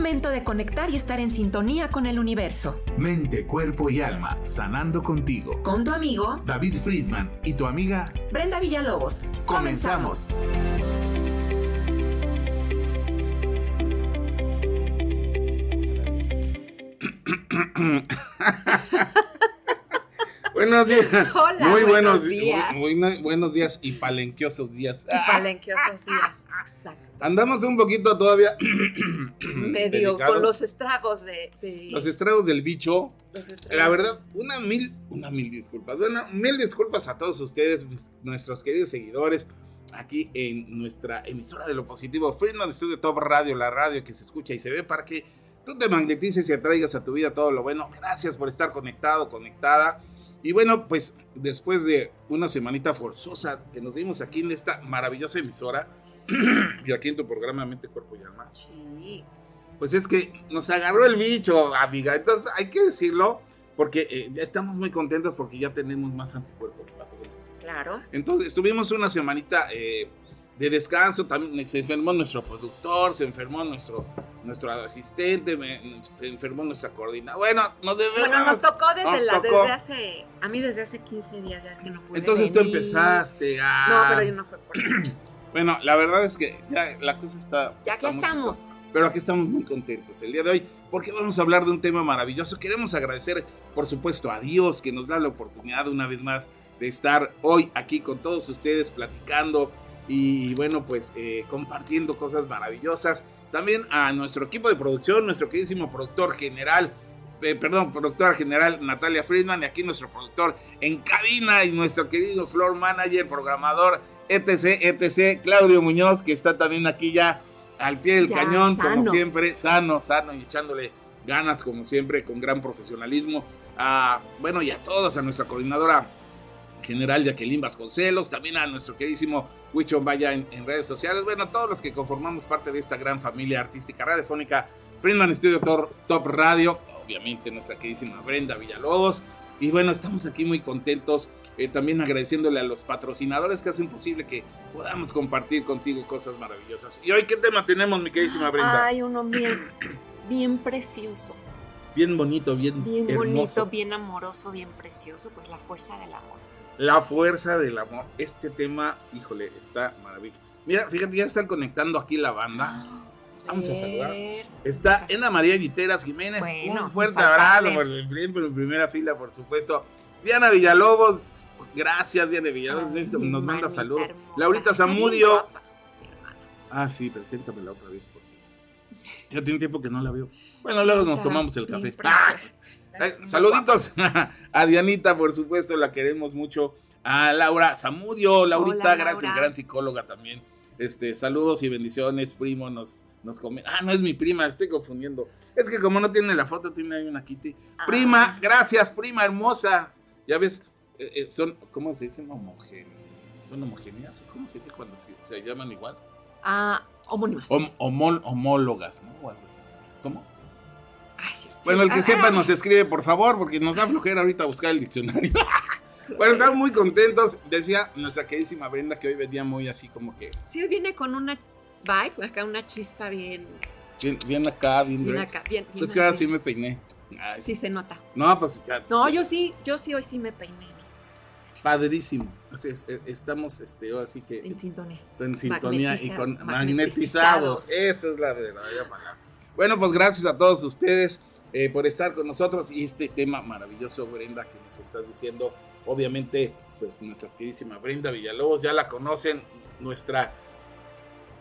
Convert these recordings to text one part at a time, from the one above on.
momento de conectar y estar en sintonía con el universo. Mente, cuerpo y alma, sanando contigo. Con tu amigo David Friedman y tu amiga Brenda Villalobos. Comenzamos. buenos días. Hola, muy buenos buenos, días. Muy, muy buenos días y palenquiosos días. Y palenquiosos días. Exacto. Andamos un poquito todavía Medio con los estragos de. de- Los estragos del bicho. los estragos. La verdad, una mil, una mil disculpas. Bueno, mil disculpas a todos ustedes, nuestros queridos seguidores, aquí en nuestra emisora de lo positivo, Friedman Studio Top Radio, la radio que se escucha y se ve para que tú te magnetices y atraigas a tu vida todo lo bueno. Gracias por estar conectado, conectada. Y bueno, pues después de una semanita forzosa que nos dimos aquí en esta maravillosa emisora y aquí en tu programa Mente, Cuerpo y Alma, Sí. pues es que nos agarró el bicho, amiga. Entonces hay que decirlo porque eh, estamos muy contentos porque ya tenemos más anticuerpos. Claro. Entonces estuvimos una semanita eh, de descanso. También se enfermó nuestro productor, se enfermó nuestro, nuestro asistente, me- se enfermó nuestra coordinadora. Bueno, nos debemos. Bueno, nos tocó desde, nos la, tocó. desde hace. A mí desde hace 15 días ya es que no pude. Entonces tú venir. empezaste. No, ah. pero yo no fue por. Bueno, la verdad es que ya la cosa está. Ya está muy estamos. chistosa. Pero aquí estamos muy contentos el día de hoy porque vamos a hablar de un tema maravilloso. Queremos agradecer, por supuesto, a Dios que nos da la oportunidad una vez más de estar hoy aquí con todos ustedes platicando y, bueno, pues eh, compartiendo cosas maravillosas. También a nuestro equipo de producción, nuestro queridísimo productor general, eh, perdón, productora general Natalia Friedman y aquí nuestro productor en cabina y nuestro querido floor manager, programador, etc, etc, Claudio Muñoz, que está también aquí ya al pie del Ya, cañón, como siempre, sano, sano y echándole ganas, como siempre, con gran profesionalismo. A, bueno, y a todos, a nuestra coordinadora general Jacqueline Vasconcelos, también a nuestro queridísimo Huicho Vaya en, en redes sociales, bueno, a todos los que conformamos parte de esta gran familia artística radiofónica, Friedman Studio Tor- Top Radio, obviamente nuestra queridísima Brenda Villalobos, y bueno, estamos aquí muy contentos, eh, también agradeciéndole a los patrocinadores que hacen posible que podamos compartir contigo cosas maravillosas. ¿Y hoy qué tema tenemos, mi queridísima Brenda? Hay uno bien, bien precioso. bien bonito, bien, Bien hermoso. bonito, bien amoroso, bien precioso. Pues la fuerza del amor. La fuerza del amor. Este tema, híjole, está maravilloso. Mira, fíjate, ya están conectando aquí la banda. Vamos a saludar. Ver. Está Ena María Guiteras Jiménez. Bueno, un fuerte abrazo por por primera fila, por supuesto. Diana Villalobos. Gracias, Diana Villalobos. Ay, Nos manda saludos. hermosa. Laurita Zamudio. Ah, sí, preséntamela otra vez. Porque ya tiene tiempo que no la veo. Bueno, luego nos tomamos el café. Ah. Eh, saluditos a Dianita, por supuesto, la queremos mucho. A Laura Zamudio, Laurita, Hola, gracias, gran psicóloga también. Este, saludos y bendiciones, primo, nos, nos come. Ah, no es mi prima, estoy confundiendo. Es que como no tiene la foto, tiene ahí una Kitty. Prima, Ah. gracias, prima hermosa. Ya ves, eh, eh, son, ¿cómo se dicen? Homogéneas. ¿Son homogéneas? ¿Cómo se dice cuando se, se llaman igual? Ah, homónimas. Hom- homol- homólogas, ¿no? O algo así. ¿Cómo? Ay, Bueno, el que sepa nos escribe, por favor, porque nos da flojera ahorita buscar el diccionario. bueno, estamos muy contentos. Decía nuestra queridísima Brenda que hoy venía muy así como que Sí, hoy viene con una vibe, acá una chispa bien, bien, bien acá, bien, bien acá, bien. bien Es que ahora así. sí me peiné. Ay, Sí se nota. No, pues ya. No, yo sí, yo sí hoy sí me peiné. Padrísimo. Así es, estamos este, ahora sí que En sintonía. en sintonía y con magnetizados. magnetizados. Esa es la verdadera palabra. Bueno, pues gracias a todos ustedes eh, por estar con nosotros y este tema maravilloso, Brenda, que nos estás diciendo. Obviamente, pues nuestra queridísima Brenda Villalobos, ya la conocen, nuestra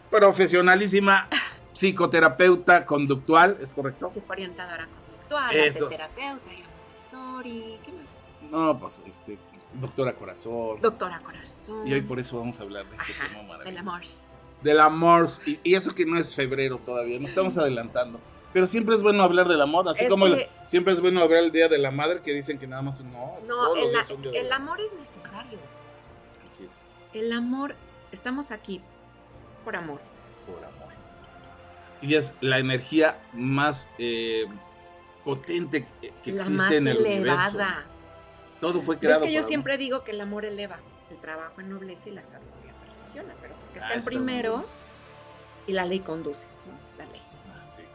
profesionalísima psicoterapeuta conductual, ¿es correcto? Psicoorientadora conductual, terapeuta, Montessori, ¿qué más? No, pues este, es doctora corazón. Doctora corazón. y hoy por eso vamos a hablar de este Ajá, tema maravilloso. del amor. Del amor. Y, y eso que no es febrero todavía, nos estamos adelantando. Pero siempre es bueno hablar del amor, así Es como el- siempre es bueno hablar el Día de la Madre, que dicen que nada más no. No, el, de el la amor es necesario. Así es, El amor, estamos aquí por amor. por amor. Y es la energía más eh, potente que, que la existe más en el elevada. universo. Todo fue Es creado que yo siempre digo que el amor eleva, el trabajo ennoblece y la sabiduría perfecciona, pero porque está en primero y la ley conduce,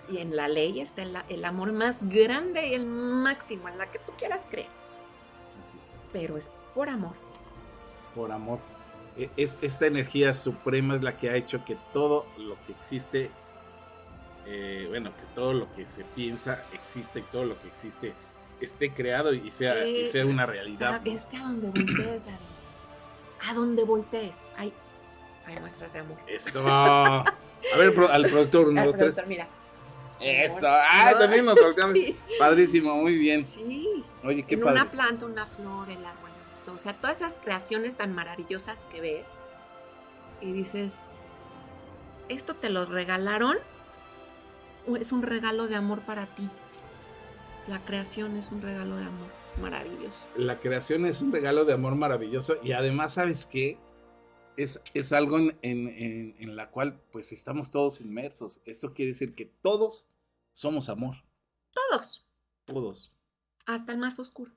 Y en la ley está el, el amor más grande y el máximo, en la que tú quieras creer. Así es. Pero es por amor. Por amor. E- Es, esta energía suprema es la que ha hecho que todo lo que existe, eh, bueno, que todo lo que se piensa existe y todo lo que existe esté creado y sea, y sea una realidad. ¿no? Es que a donde voltees, David, a donde voltees, hay, hay muestras de amor. Eso. A ver, al productor, uno, Al dos, tres. productor, mira. Eso. Ah, No, también nos volteamos. Sí, Padrísimo, muy bien. sí. Oye, qué en padre. una planta, una flor, el arbolito. O sea, todas esas creaciones tan maravillosas que ves y dices, ¿esto te lo regalaron? ¿O es un regalo de amor para ti? La creación es un regalo de amor maravilloso. La creación es un regalo de amor maravilloso y además, ¿sabes qué? Es, es algo en, en- en- en la cual pues estamos todos inmersos. Esto quiere decir que todos somos amor. Todos, Todos. hasta el más oscuro.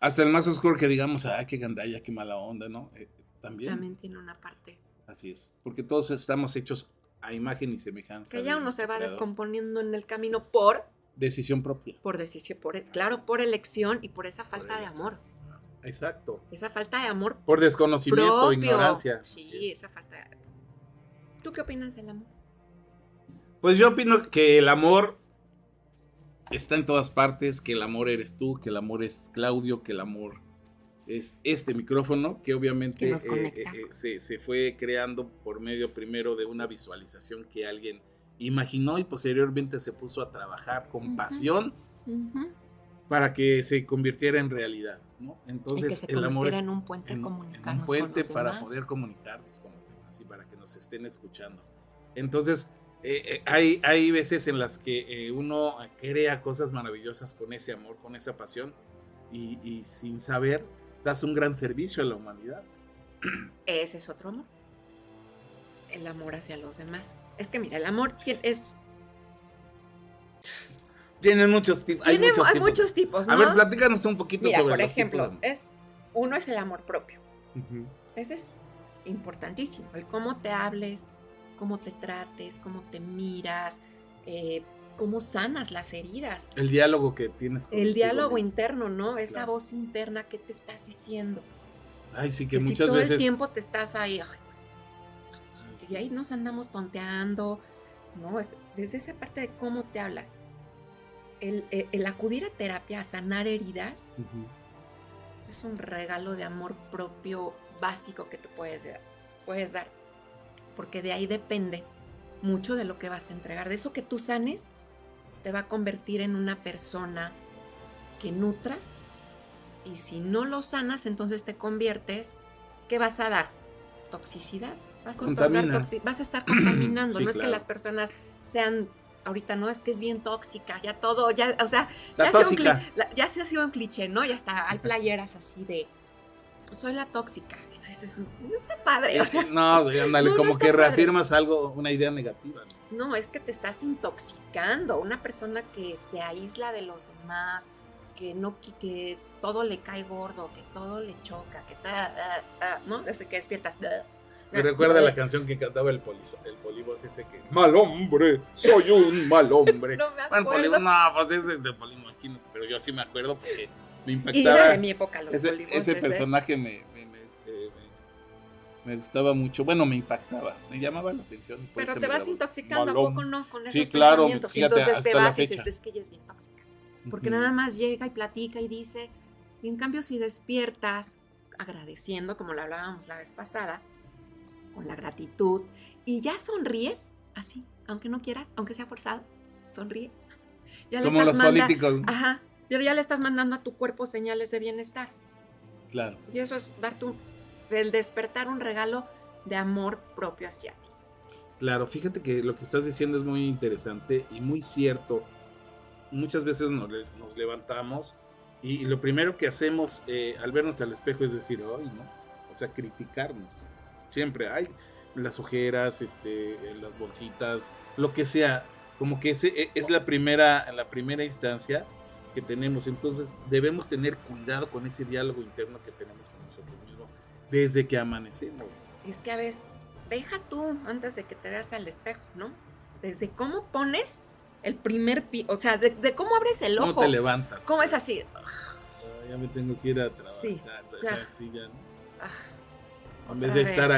Hasta el más oscuro que digamos, ay, qué gandalla, qué mala onda, ¿no? Eh, también. También tiene una parte Así es. Porque todos estamos hechos a imagen y semejanza. que ya uno se va Creador. descomponiendo en el camino por, Decisión propia. por decisión, por es claro, por elección y por esa falta de amor. Exacto. Esa falta de amor Por desconocimiento, propio. ignorancia. Sí, esa falta de ¿Tú qué opinas del amor? Pues yo opino que el amor está en todas partes, que el amor eres tú, que el amor es Claudio, que el amor es este micrófono, que obviamente eh, eh, eh, se, se fue creando por medio primero de una visualización que alguien imaginó y posteriormente se puso a trabajar con pasión para que se convirtiera en realidad, ¿no? Entonces el amor es en un puente en, un puente para demás. poder comunicarnos con los demás y para que nos estén escuchando. Entonces, eh, eh, hay, hay veces en las que eh, uno crea cosas maravillosas con ese amor, con esa pasión, y, y sin saber, das un gran servicio a la humanidad. Ese es otro amor. El amor hacia los demás. Es que mira, el amor es Tienen muchos tipos. Hay tiene muchos hay tipos. muchos tipos, ¿no? A ver, platícanos un poquito Mira, sobre por los ejemplo, tipos de es uno es el amor propio. Ese es importantísimo. El cómo te hables, cómo te trates, cómo te miras, eh, cómo sanas las heridas. El diálogo que tienes El contigo diálogo mismo. interno, ¿no? Esa Claro. voz interna que te estás diciendo. Ay, sí, que, Que si muchas todo veces. el tiempo te estás ahí, ay, y ahí nos andamos tonteando, ¿no? Es, desde esa parte de cómo te hablas. El, el- el acudir a terapia, a sanar heridas, es un regalo de amor propio básico que te puedes puedes dar. Porque de ahí depende mucho de lo que vas a entregar. De eso que tú sanes, te va a convertir en una persona que nutra. Y si no lo sanas, entonces te conviertes, ¿qué vas a dar? Toxicidad. Vas a, toxi- vas a estar contaminando. Sí, no es que las personas sean, ahorita no, es que es bien tóxica, ya todo, ya, o sea, un ya se ha sido un cliché, ¿no? Ya está, hay playeras así de soy la tóxica. Entonces, no está padre. O sea, no, sí, ándale, no, como que padre. reafirmas algo, una idea negativa. ¿no? no, es que te estás intoxicando. Una persona que se aísla de los demás, que no que, todo le cae gordo, que todo le choca, que ta, ¿no? Desde que despiertas. Me recuerda la canción que cantaba el polizo, el polibos ese que. Mal hombre, soy un mal hombre. No me Bueno, acuerdo. Polibos, no, pues ese es de Polibos, pero yo sí me acuerdo porque me Y era impactaba. de mi época los ese, ese ¿eh? personaje me, me, me, me- me gustaba mucho. Bueno, me impactaba, me llamaba la atención. Pero te vas intoxicando, ¿a poco no? Con esos Sí, claro, pensamientos. Fíjate, entonces te vas y dices, es que ella es bien tóxica. Porque nada más llega y platica y dice, y en cambio si despiertas agradeciendo, como lo hablábamos la vez pasada, con la gratitud, y ya sonríes, así, aunque no quieras, aunque sea forzado, sonríe. Ya le Como estás los manda- políticos. Ajá, pero ya le estás mandando a tu cuerpo señales de bienestar. Claro. Y eso es darte un, el despertar un regalo de amor propio hacia ti. Claro, fíjate que lo que estás diciendo es muy interesante y muy cierto. Muchas veces nos, nos levantamos y, y lo primero que hacemos eh, al vernos al espejo es decir, ay, ¿no? O sea, criticarnos. Siempre hay las ojeras, este, eh, las bolsitas, lo que sea. Como que ese e- es la primera, la primera instancia que tenemos. Entonces debemos tener cuidado con ese diálogo interno que tenemos con nosotros mismos desde que amanecemos. Es que a veces, deja tú antes de que te veas al espejo, ¿no? Desde cómo pones el primer pi, o sea, de, de cómo abres el ojo. ¿Cómo te levantas? ¿Cómo es así? Ah, ya me tengo que ir a trabajar. Sí, o ya. sea, sí, ya, ¿no? Ah, En otra vez de vez. estar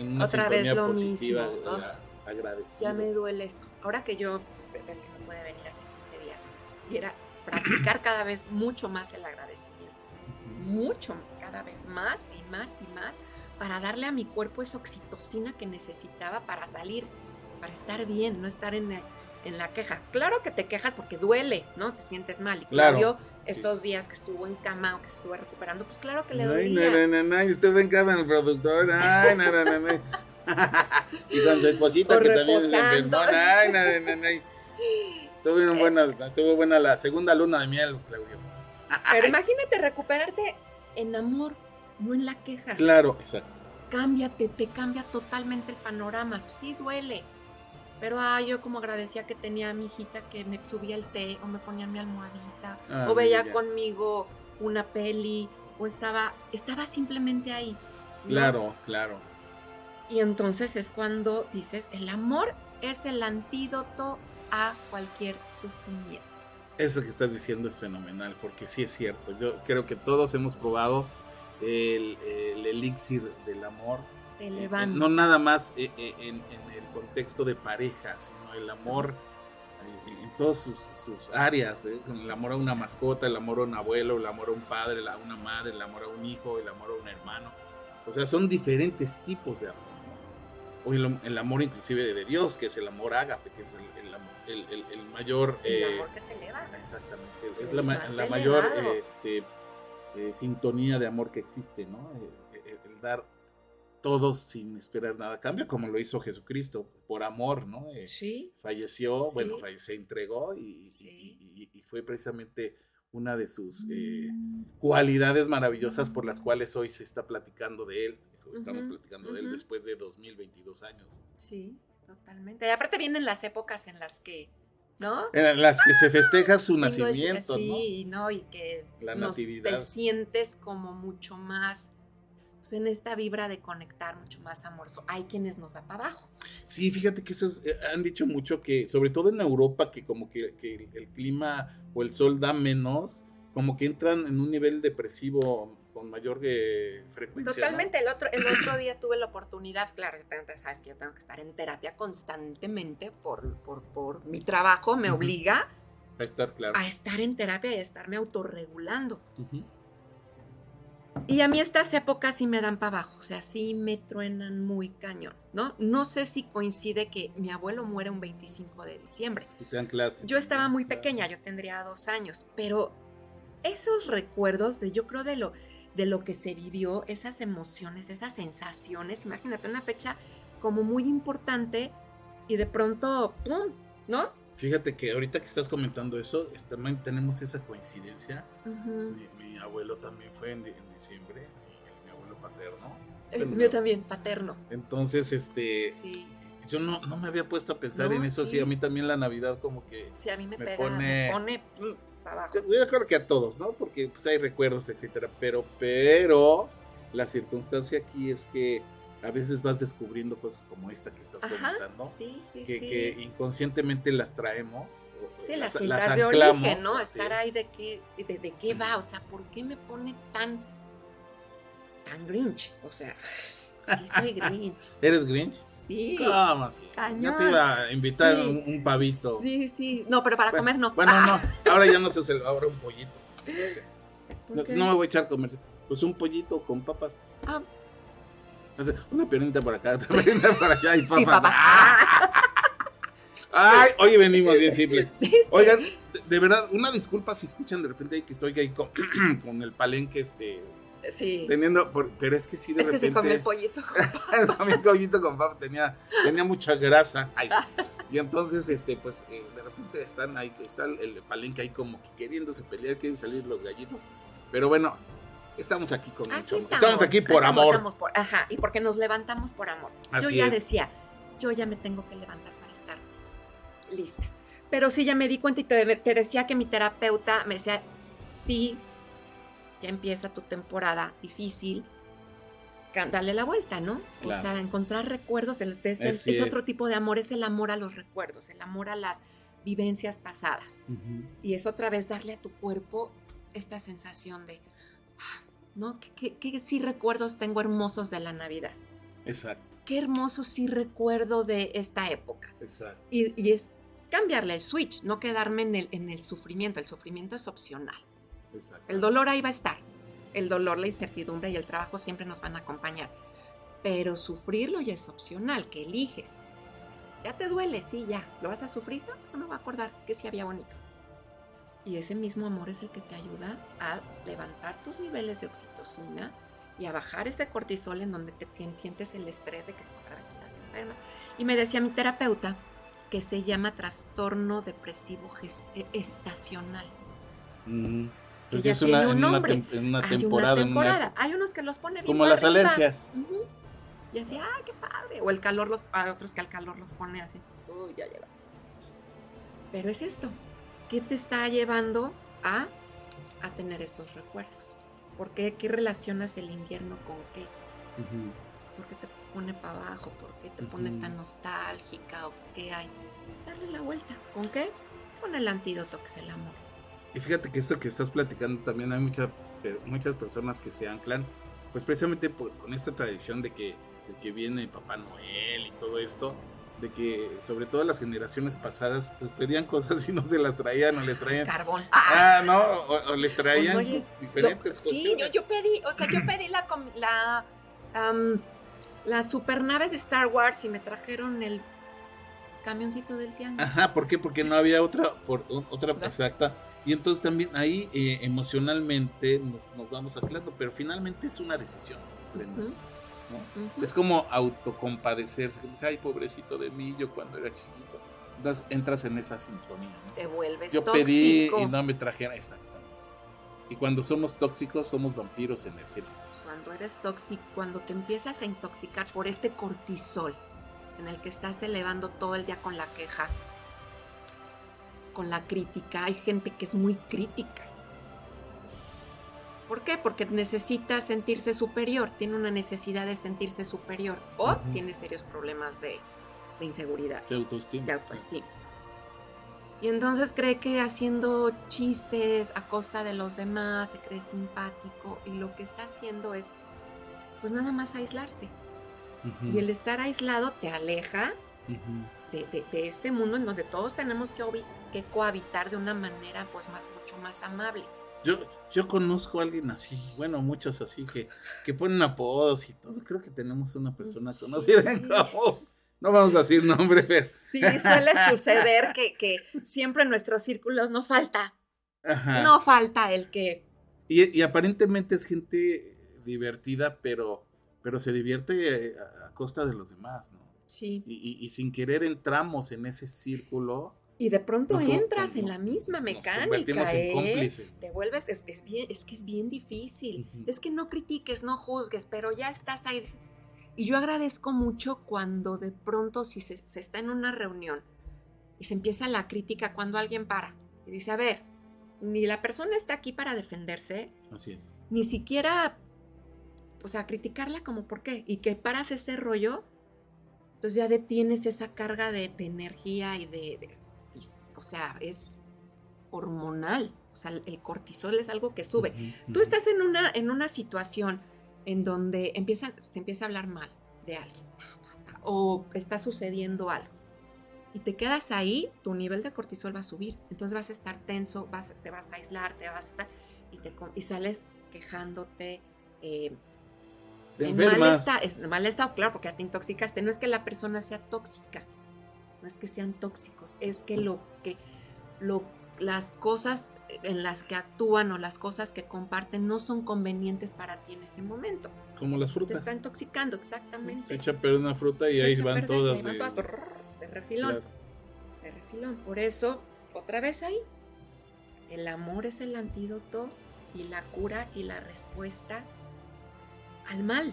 en una Otra vez lo positiva, mismo. Ah. agradecido. ya me duele esto. Ahora que yo, pues, ves que no puede venir hace 15 días, y era practicar cada vez mucho más el agradecimiento. Mucho, cada vez más y más y más, para darle a mi cuerpo esa oxitocina que necesitaba para salir, para estar bien, no estar en, el- en la queja. Claro que te quejas porque duele, ¿no? Te sientes mal. Y Claro, sí. estos días que estuvo en cama o que se estuvo recuperando, pues claro que le Ay, dolía. no, no, no, no, estuve en el productor. Ay, no, no, no, no. y con su esposita O que también reposando. enfermona. Ay, no, no, no, no. Estuvo bien buena, estuvo buena la segunda luna de miel, Claudio. Pero imagínate recuperarte en amor, no en la queja. Claro, exacto. cámbiate, te cambia totalmente el panorama. Sí duele. Pero ah, yo como agradecía que tenía a mi hijita que me subía el té o me ponía mi almohadita Ah, o veía mira. conmigo una peli o estaba estaba simplemente ahí. ¿no? Claro, claro. Y entonces es cuando dices, el amor es el antídoto a cualquier sufrimiento. Eso que estás diciendo es fenomenal, porque sí es cierto. Yo creo que todos hemos probado el, el elixir del amor. Te Eh, levanta. No nada más eh, eh, en, en el contexto de pareja, sino el amor eh, en todas sus, sus áreas. eh, El amor a una mascota, el amor a un abuelo, el amor a un padre, a una madre, el amor a un hijo, el amor a un hermano. O sea, son diferentes tipos de amor. O el, el amor inclusive de Dios, que es el amor ágape, que es el, el, amor- el- el- el mayor... el eh, amor que te levanta. Exactamente. Es El la, mayor elevado. eh, este, eh, sintonía de amor que existe, ¿no? Eh, eh, el dar todo sin esperar nada a cambio, como lo hizo Jesucristo, por amor, ¿no? Eh, Sí, falleció, Sí. bueno, se entregó y, y- Sí. y- y fue precisamente una de sus eh, cualidades maravillosas por las cuales hoy se está platicando de él. Estamos platicando de él después de 2022 años. sí, totalmente. Y aparte vienen las épocas en las que, ¿no? En las que se festeja su nacimiento, ¿no? Sí, ¿no? Y que La nos- te sientes como mucho más pues, en esta vibra de conectar, mucho más amoroso. Hay quienes nos da para abajo. Sí, fíjate que eso es- eh, han dicho mucho que, sobre todo en Europa, que como que, que el- el clima o el sol da menos, como que entran en un nivel depresivo con mayor eh, frecuencia. ¿no? Totalmente. El otro, el otro día tuve la oportunidad, claro, sabes que yo tengo que estar en terapia constantemente por, por, por mi trabajo, me obliga a estar claro. a estar en terapia y a estarme autorregulando. Y a mí estas épocas sí me dan para abajo, o sea, sí me truenan muy cañón, ¿no? No sé si coincide que mi abuelo muere un 25 de diciembre. Y te dan clase. Yo estaba muy pequeña, yo tendría dos años, pero esos recuerdos de, yo creo, de lo, de lo que se vivió, esas emociones, esas sensaciones, imagínate una fecha como muy importante y de pronto, ¡pum! ¿No? Fíjate que ahorita que estás comentando eso, es- también tenemos esa coincidencia. Mi, mi abuelo también fue en, di- en diciembre, mi abuelo paterno. El mío también, paterno. Entonces, este, Sí, yo no, no me había puesto a pensar No, en eso. Sí. sí. a mí también la Navidad como que sí, a mí me, Me pega, pone- me pone para abajo. Yo creo que a todos, ¿no? Porque pues hay recuerdos, etcétera. Pero, pero la circunstancia aquí es que a veces vas descubriendo cosas como esta que estás Ajá, comentando, sí, sí, que, sí. que inconscientemente las traemos. Sí, las las de anclamos, origen, ¿no? Estar es. ahí de qué, de, de qué va, o sea, ¿por qué me pone tan, tan grinch? O sea, sí soy grinch. ¿Eres Grinch? Sí. ¿Cómo así? Yo te iba a invitar Sí. un, un pavito. Sí, sí. No, pero para Bueno, comer no. Bueno, Ah, no, ahora ya no se hace, ahora un pollito. ¿por No, qué? no me voy a echar a comer. Pues un pollito con papas. Ah. Una piernita por acá, otra piernita por allá y papas. Y. Ay, hoy venimos bien simples. Sí. Oigan, de, de verdad, una disculpa si escuchan de repente que estoy ahí con, con el palenque, este, Sí. teniendo, por- pero es que sí de Es que repente. se comió el pollito. mi pollito con papas tenía, tenía mucha grasa. Ay. Y entonces, este, pues, eh, de repente están ahí, está el, el palenque ahí como que queriéndose pelear, quieren salir los gallitos. Pero bueno, estamos aquí con Aquí amor. estamos. aquí por estamos, amor. estamos por- ajá, y porque nos levantamos por amor. yo Así ya es. decía, yo ya me tengo que levantar para estar lista. Pero sí, ya me di cuenta y te, te decía que mi terapeuta me decía, sí, ya empieza tu temporada difícil, dale la vuelta, ¿no? Claro. O sea, encontrar recuerdos, el- es, Así es otro es. tipo de amor, es el amor a los recuerdos, el amor a las vivencias pasadas. Y es otra vez darle a tu cuerpo esta sensación de, ah, ¿no? ¿Qué, qué, sí recuerdos tengo hermosos de la Navidad? Exacto. Qué hermoso sí recuerdo de esta época. Exacto. Y, y, es cambiarle el switch, no quedarme en el, en el sufrimiento. El sufrimiento es opcional. Exacto. El dolor ahí va a estar. El dolor, la incertidumbre y el trabajo siempre nos van a acompañar. Pero sufrirlo ya es opcional, que eliges. Ya te duele, sí, ya. ¿Lo vas a sufrir? No, va a acordar que sí había bonito. Y ese mismo amor es el que te ayuda a levantar tus niveles de oxitocina y a bajar ese cortisol en donde te sientes el estrés de que otra vez estás enferma. Y me decía mi terapeuta que se llama trastorno depresivo e, estacional. Mm, ya es tiene un nombre. En una. Hay, una temporada. Hay unos que los pone Como las alergias. Y así, ¡ay, qué padre! O el calor, los, hay otros que al calor los pone así, ¡uy, ya llega! Pero es esto, ¿qué te está llevando a, a tener esos recuerdos? ¿Por qué? ¿Qué relacionas el invierno con qué? ¿Por qué te pone para abajo? ¿Por qué te pone tan nostálgica? ¿O qué hay? Es darle la vuelta. ¿Con qué? Con el antídoto que es el amor. Y fíjate que esto que estás platicando también hay muchas muchas personas que se anclan, pues precisamente con esta tradición de que de que viene Papá Noel y todo esto, de que sobre todo las generaciones pasadas pues pedían cosas y no se las traían o les traían. Carbón. Ah, no o, les traían pues, diferentes cosas sí yo, yo, pedí o sea yo pedí la la la supernave de Star Wars y me trajeron el camioncito del tianguis. Ajá ¿por qué? porque no había otra por otra exacta y entonces también ahí eh, emocionalmente nos, nos vamos aclarando pero finalmente es una decisión es como autocompadecerse, ay, pobrecito de mí, yo cuando era chiquito. Entonces entras en esa sintonía. Te vuelves Yo pedí y no me trajeron, exactamente. Y cuando somos tóxicos, somos vampiros energéticos. Cuando eres tóxico, cuando te empiezas a intoxicar por este cortisol, en el que estás elevando todo el día con la queja, con la crítica, hay gente que es muy crítica ¿Por qué? Porque necesita sentirse superior, tiene una necesidad de sentirse superior o tiene serios problemas de, inseguridad. De autoestima. De autoestima. Y entonces cree que haciendo chistes a costa de los demás se cree simpático y lo que está haciendo es pues nada más aislarse. Y el estar aislado te aleja de, este mundo en donde todos tenemos que, que cohabitar de una manera pues mucho más amable. Yo, yo conozco a alguien así, bueno, muchos así que, que ponen apodos y todo. Creo que tenemos una persona conocida en común. No vamos a decir nombre, pero. Sí, suele suceder que, que siempre en nuestros círculos no falta. No falta el que. Y, y, aparentemente es gente divertida, pero, pero se divierte a, costa de los demás, ¿no? Sí. Y, y, y sin querer entramos en ese círculo y de pronto entras en la misma mecánica, ¿eh? Te vuelves, es, bien, es que es bien difícil. Es que no critiques, no juzgues, pero ya estás ahí. Y yo agradezco mucho cuando de pronto, si se, está en una reunión y se empieza la crítica cuando alguien para y dice, a ver, ni la persona está aquí para defenderse. Así es. Ni siquiera, o sea, criticarla como por qué. Y que paras ese rollo, entonces ya detienes esa carga de, energía y de o sea, es hormonal, o sea, el cortisol es algo que sube. Tú estás en una, en una situación en donde empieza, se empieza a hablar mal de alguien o está sucediendo algo y te quedas ahí, tu nivel de cortisol va a subir, entonces vas a estar tenso, vas, te vas a aislar, te vas a estar y, te, y sales quejándote. Eh, en mal, estado, mal estado, claro, porque ya te intoxicaste. No es que la persona sea tóxica, no es que sean tóxicos, es que lo que lo, las cosas en las que actúan o las cosas que comparten no son convenientes para ti en ese momento. Como las frutas. Te está intoxicando, exactamente. Se echa a perder una fruta y ahí van todas. de, de refilón. De refilón. Por eso, otra vez ahí, el amor es el antídoto y la cura y la respuesta al mal.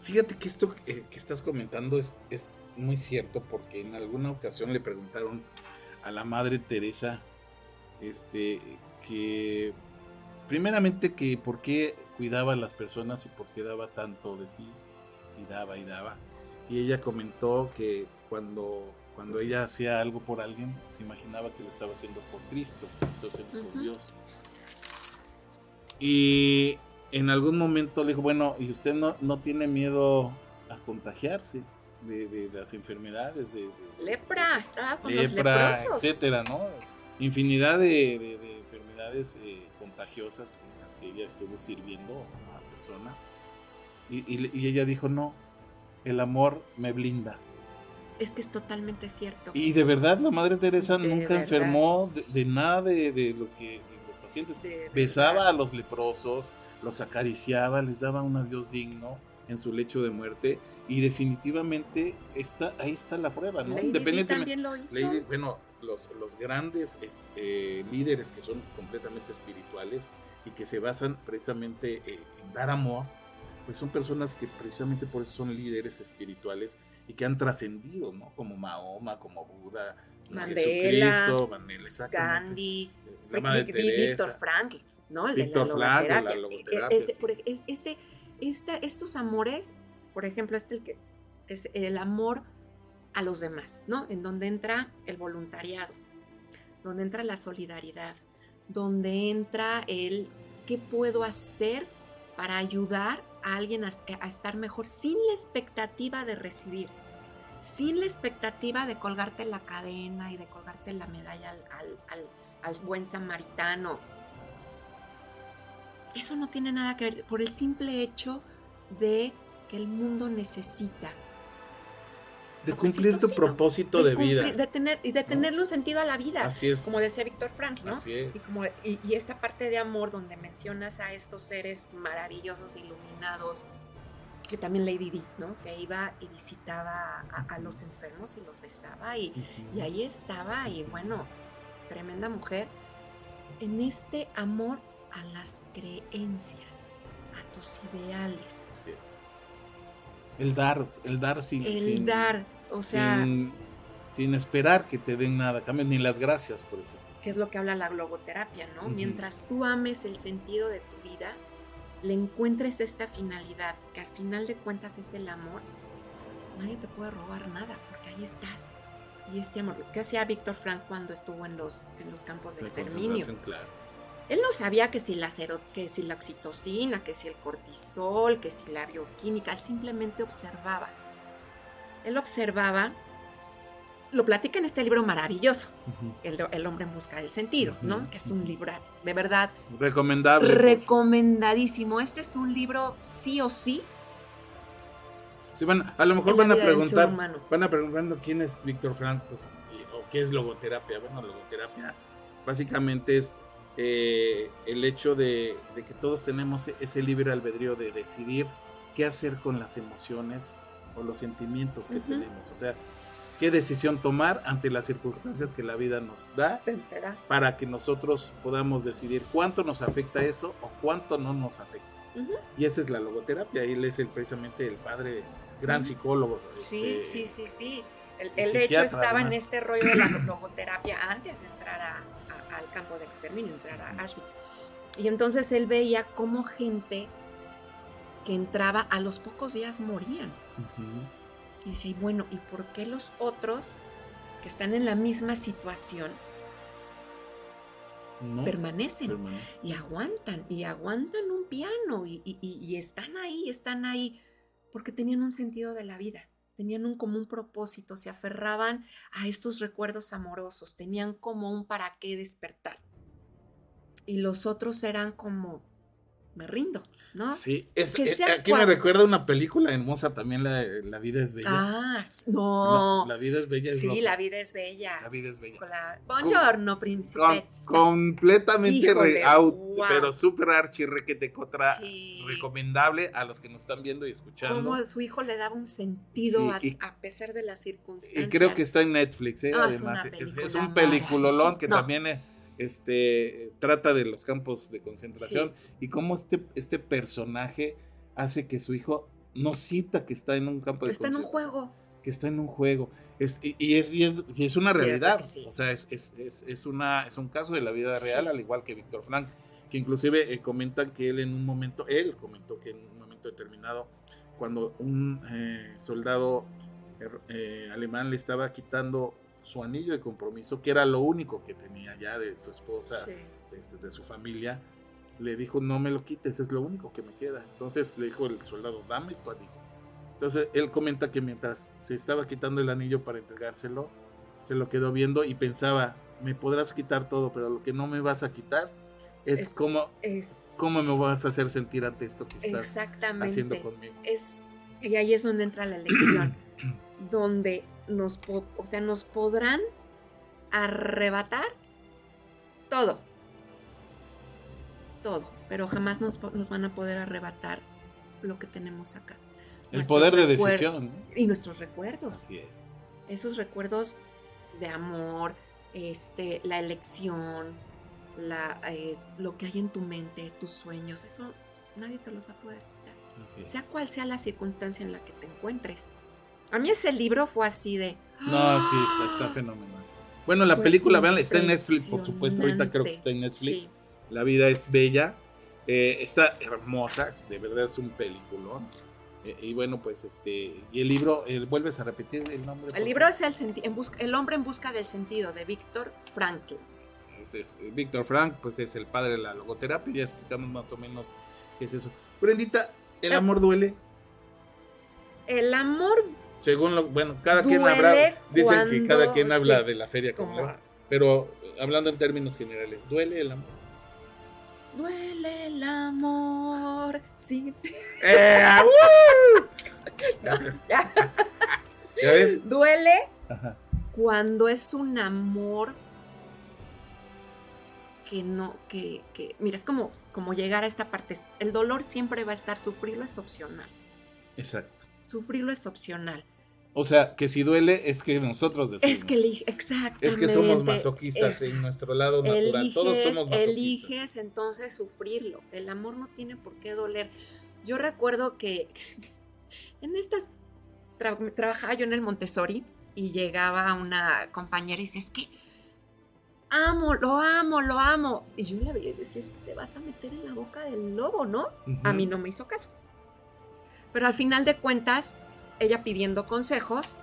Fíjate que esto que estás comentando es, es muy cierto porque en alguna ocasión le preguntaron a la madre Teresa este que primeramente que por qué cuidaba a las personas y por qué daba tanto de sí y daba y daba. Y ella comentó que cuando, cuando ella hacía algo por alguien, se imaginaba que lo estaba haciendo por Cristo, estaba haciendo por Dios. Y en algún momento le dijo, bueno, ¿y usted no, no tiene miedo a contagiarse de, las enfermedades? De, lepra, estaba con lepra, los etcétera, ¿no? Infinidad de, enfermedades eh, contagiosas en las que ella estuvo sirviendo a personas. y ella dijo, no, el amor me blinda. Es que es totalmente cierto. Y de verdad la Madre Teresa nunca enfermó de, nada de, lo que los pacientes. Besaba a los leprosos, los acariciaba, les daba un adiós digno en su lecho de muerte. Y definitivamente está, ahí está la prueba, ¿no? Independientemente. lo hizo. bueno, los, los grandes este, líderes que son completamente espirituales y que se basan precisamente eh, en dar amor, pues son personas que precisamente por eso son líderes espirituales y que han trascendido, ¿no? Como Mahoma, como Buda, Mandela, Mandela Gandhi, Víctor Frank, ¿no? El Víctor de la Frank, la logoterapia. Este, este, estos amores, por ejemplo, este el que es el amor a los demás, ¿no? En donde entra el voluntariado, donde entra la solidaridad, donde entra el qué puedo hacer para ayudar a alguien a, estar mejor sin la expectativa de recibir, sin la expectativa de colgarte la cadena y de colgarte la medalla al, buen samaritano. Eso no tiene nada que ver por el simple hecho de que el mundo necesita de cumplir tu propósito de, vida. De tener, y de tenerle un sentido a la vida. Así es. Como decía Víctor Frank, ¿no? Así es. Y, como, y, esta parte de amor donde mencionas a estos seres maravillosos, iluminados, que también Lady Di, ¿no? Que iba y visitaba a, los enfermos y los besaba y, y ahí estaba y bueno, tremenda mujer, en este amor a las creencias, a tus ideales. Así es. El dar, el dar sin... El dar, o sea... Sin, esperar que te den nada, cambio ni las gracias, por ejemplo. Que es lo que habla la globoterapia, ¿no? Mientras tú ames el sentido de tu vida, le encuentres esta finalidad, que al final de cuentas es el amor, nadie te puede robar nada, porque ahí estás. Y este amor, ¿qué hacía Víctor Frank cuando estuvo en los, en los campos de exterminio? Claro. Él no sabía que si, la que si la oxitocina, que si el cortisol, que si la bioquímica, él simplemente observaba. Él observaba, lo platica en este libro maravilloso, el, hombre en busca del sentido, ¿no? Que es un libro de verdad. Recomendable. Recomendadísimo. Este es un libro sí o sí. Sí, bueno, a lo mejor van a preguntar, van a preguntando quién es Víctor Frank, pues, o qué es logoterapia. Bueno, logoterapia básicamente es eh, el hecho de, que todos tenemos ese libre albedrío de decidir qué hacer con las emociones o los sentimientos que tenemos. O sea, qué decisión tomar ante las circunstancias que la vida nos da para que nosotros podamos decidir cuánto nos afecta eso o cuánto no nos afecta. Y esa es la logoterapia. Él es el, precisamente el padre, gran psicólogo. Sí, este, sí, sí, sí. Él, de hecho estaba en este rollo de la logoterapia antes de entrar a, al campo de exterminio, entrar a Auschwitz. Y entonces él veía cómo gente que entraba a los pocos días morían. Y dice, bueno, ¿y por qué los otros que están en la misma situación permanecen, y aguantan y aguantan un piano y, y, están ahí, están ahí, porque tenían un sentido de la vida tenían un común propósito, se aferraban a estos recuerdos amorosos, tenían como un para qué despertar. Y los otros eran como, me rindo, ¿no? Sí, es, que eh, aquí me recuerda una película hermosa también, La, la vida es bella. Ah, no. la vida es bella. sí, la vida es bella. La vida es bella. Con la... Buongiorno, príncipe. completamente pero súper archi requete contra recomendable a los que nos están viendo y escuchando. Como su hijo le daba un sentido a, pesar de las circunstancias. Y creo que está en Netflix, ¿eh? Además. Es, un peliculolón que también... Eh, este, trata de los campos de concentración y cómo este, este personaje hace que su hijo no cita que está en un campo de está concentración. Está en un juego. Que está en un juego. Es, y, es, y, es, y es una realidad. O sea, es, es, es, una, es un caso de la vida real, al igual que Víctor Frank, que inclusive eh, comentan que él en un momento, él comentó que en un momento determinado cuando un eh, soldado eh, alemán le estaba quitando su anillo de compromiso, que era lo único que tenía ya de su esposa, Sí. este, de su familia, le dijo, no me lo quites, es lo único que me queda. Entonces le dijo el soldado, dame tu anillo. Entonces él comenta que mientras se estaba quitando el anillo para entregárselo, se lo quedó viendo y pensaba, me podrás quitar todo, pero lo que no me vas a quitar es, Es- cómo, Es, cómo me vas a hacer sentir ante esto que estás haciendo conmigo. es y ahí es donde entra la lección donde nos o sea nos podrán arrebatar todo todo pero jamás nos, nos van a poder arrebatar lo que tenemos acá El poder de decisión. y nuestros recuerdos Así es. esos recuerdos de amor este la elección la eh, lo que hay en tu mente tus sueños eso nadie te los va a poder quitar sea cual sea la circunstancia en la que te encuentres. A mí ese libro fue así de... No, sí, está, está fenomenal. Bueno, la Fue película, vean, está en Netflix, por supuesto. Ahorita creo que está en. Netflix. Sí. La vida es bella. eh, está hermosa, de verdad es un peliculón. Eh, y bueno, pues este. Y el libro, eh, ¿vuelves a repetir el nombre? El libro es el, senti- en busca- el hombre en busca del sentido de Víctor Frankl. Pues es, eh, Víctor Frank, pues es el padre de la logoterapia. Ya explicamos más o menos qué es eso. Brendita, ¿el amor duele? El amor Según lo. Bueno, cada quien habla. Dicen que cada quien habla de la feria como. Pero hablando en términos generales, ¿duele el amor? duele el amor. Sí. ¡Eh! Ya. ¿Ya ves? Duele Ajá. cuando es un amor que no, que, que, mira, es como, como llegar a esta parte. El dolor siempre va a estar, sufrirlo es opcional. Exacto. Sufrirlo es opcional. O sea, que si duele es que nosotros decidimos. Es que elige, exactamente. Es que somos masoquistas Eh, en nuestro lado natural. Todos somos masoquistas. eliges entonces sufrirlo. El amor no tiene por qué doler. Yo recuerdo que en estas tra- trabajaba yo en el Montessori y llegaba una compañera y dice, es que amo, lo amo, lo amo. Y yo la veía y decía, es que te vas a meter en la boca del lobo, ¿no? A mí no me hizo caso. Pero al final de cuentas, ella pidiendo consejos,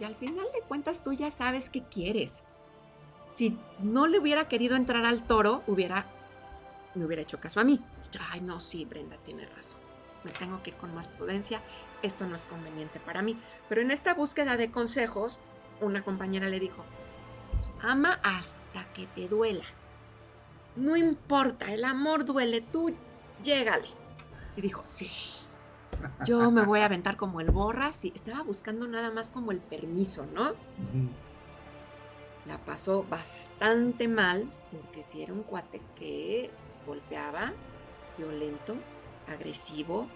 y al final de cuentas tú ya sabes qué quieres. Si no le hubiera querido entrar al toro, hubiera, me hubiera hecho caso a mí. Ay, no, sí, Brenda tiene razón. Me tengo que ir con más prudencia. Esto no es conveniente para mí. Pero en esta búsqueda de consejos, una compañera le dijo, ama hasta que te duela. No importa, el amor duele, tú llégale. Y dijo, sí. Yo me voy a aventar como el borras y estaba buscando nada más como el permiso, ¿no? La pasó bastante mal, porque si era un cuate que golpeaba, violento, agresivo,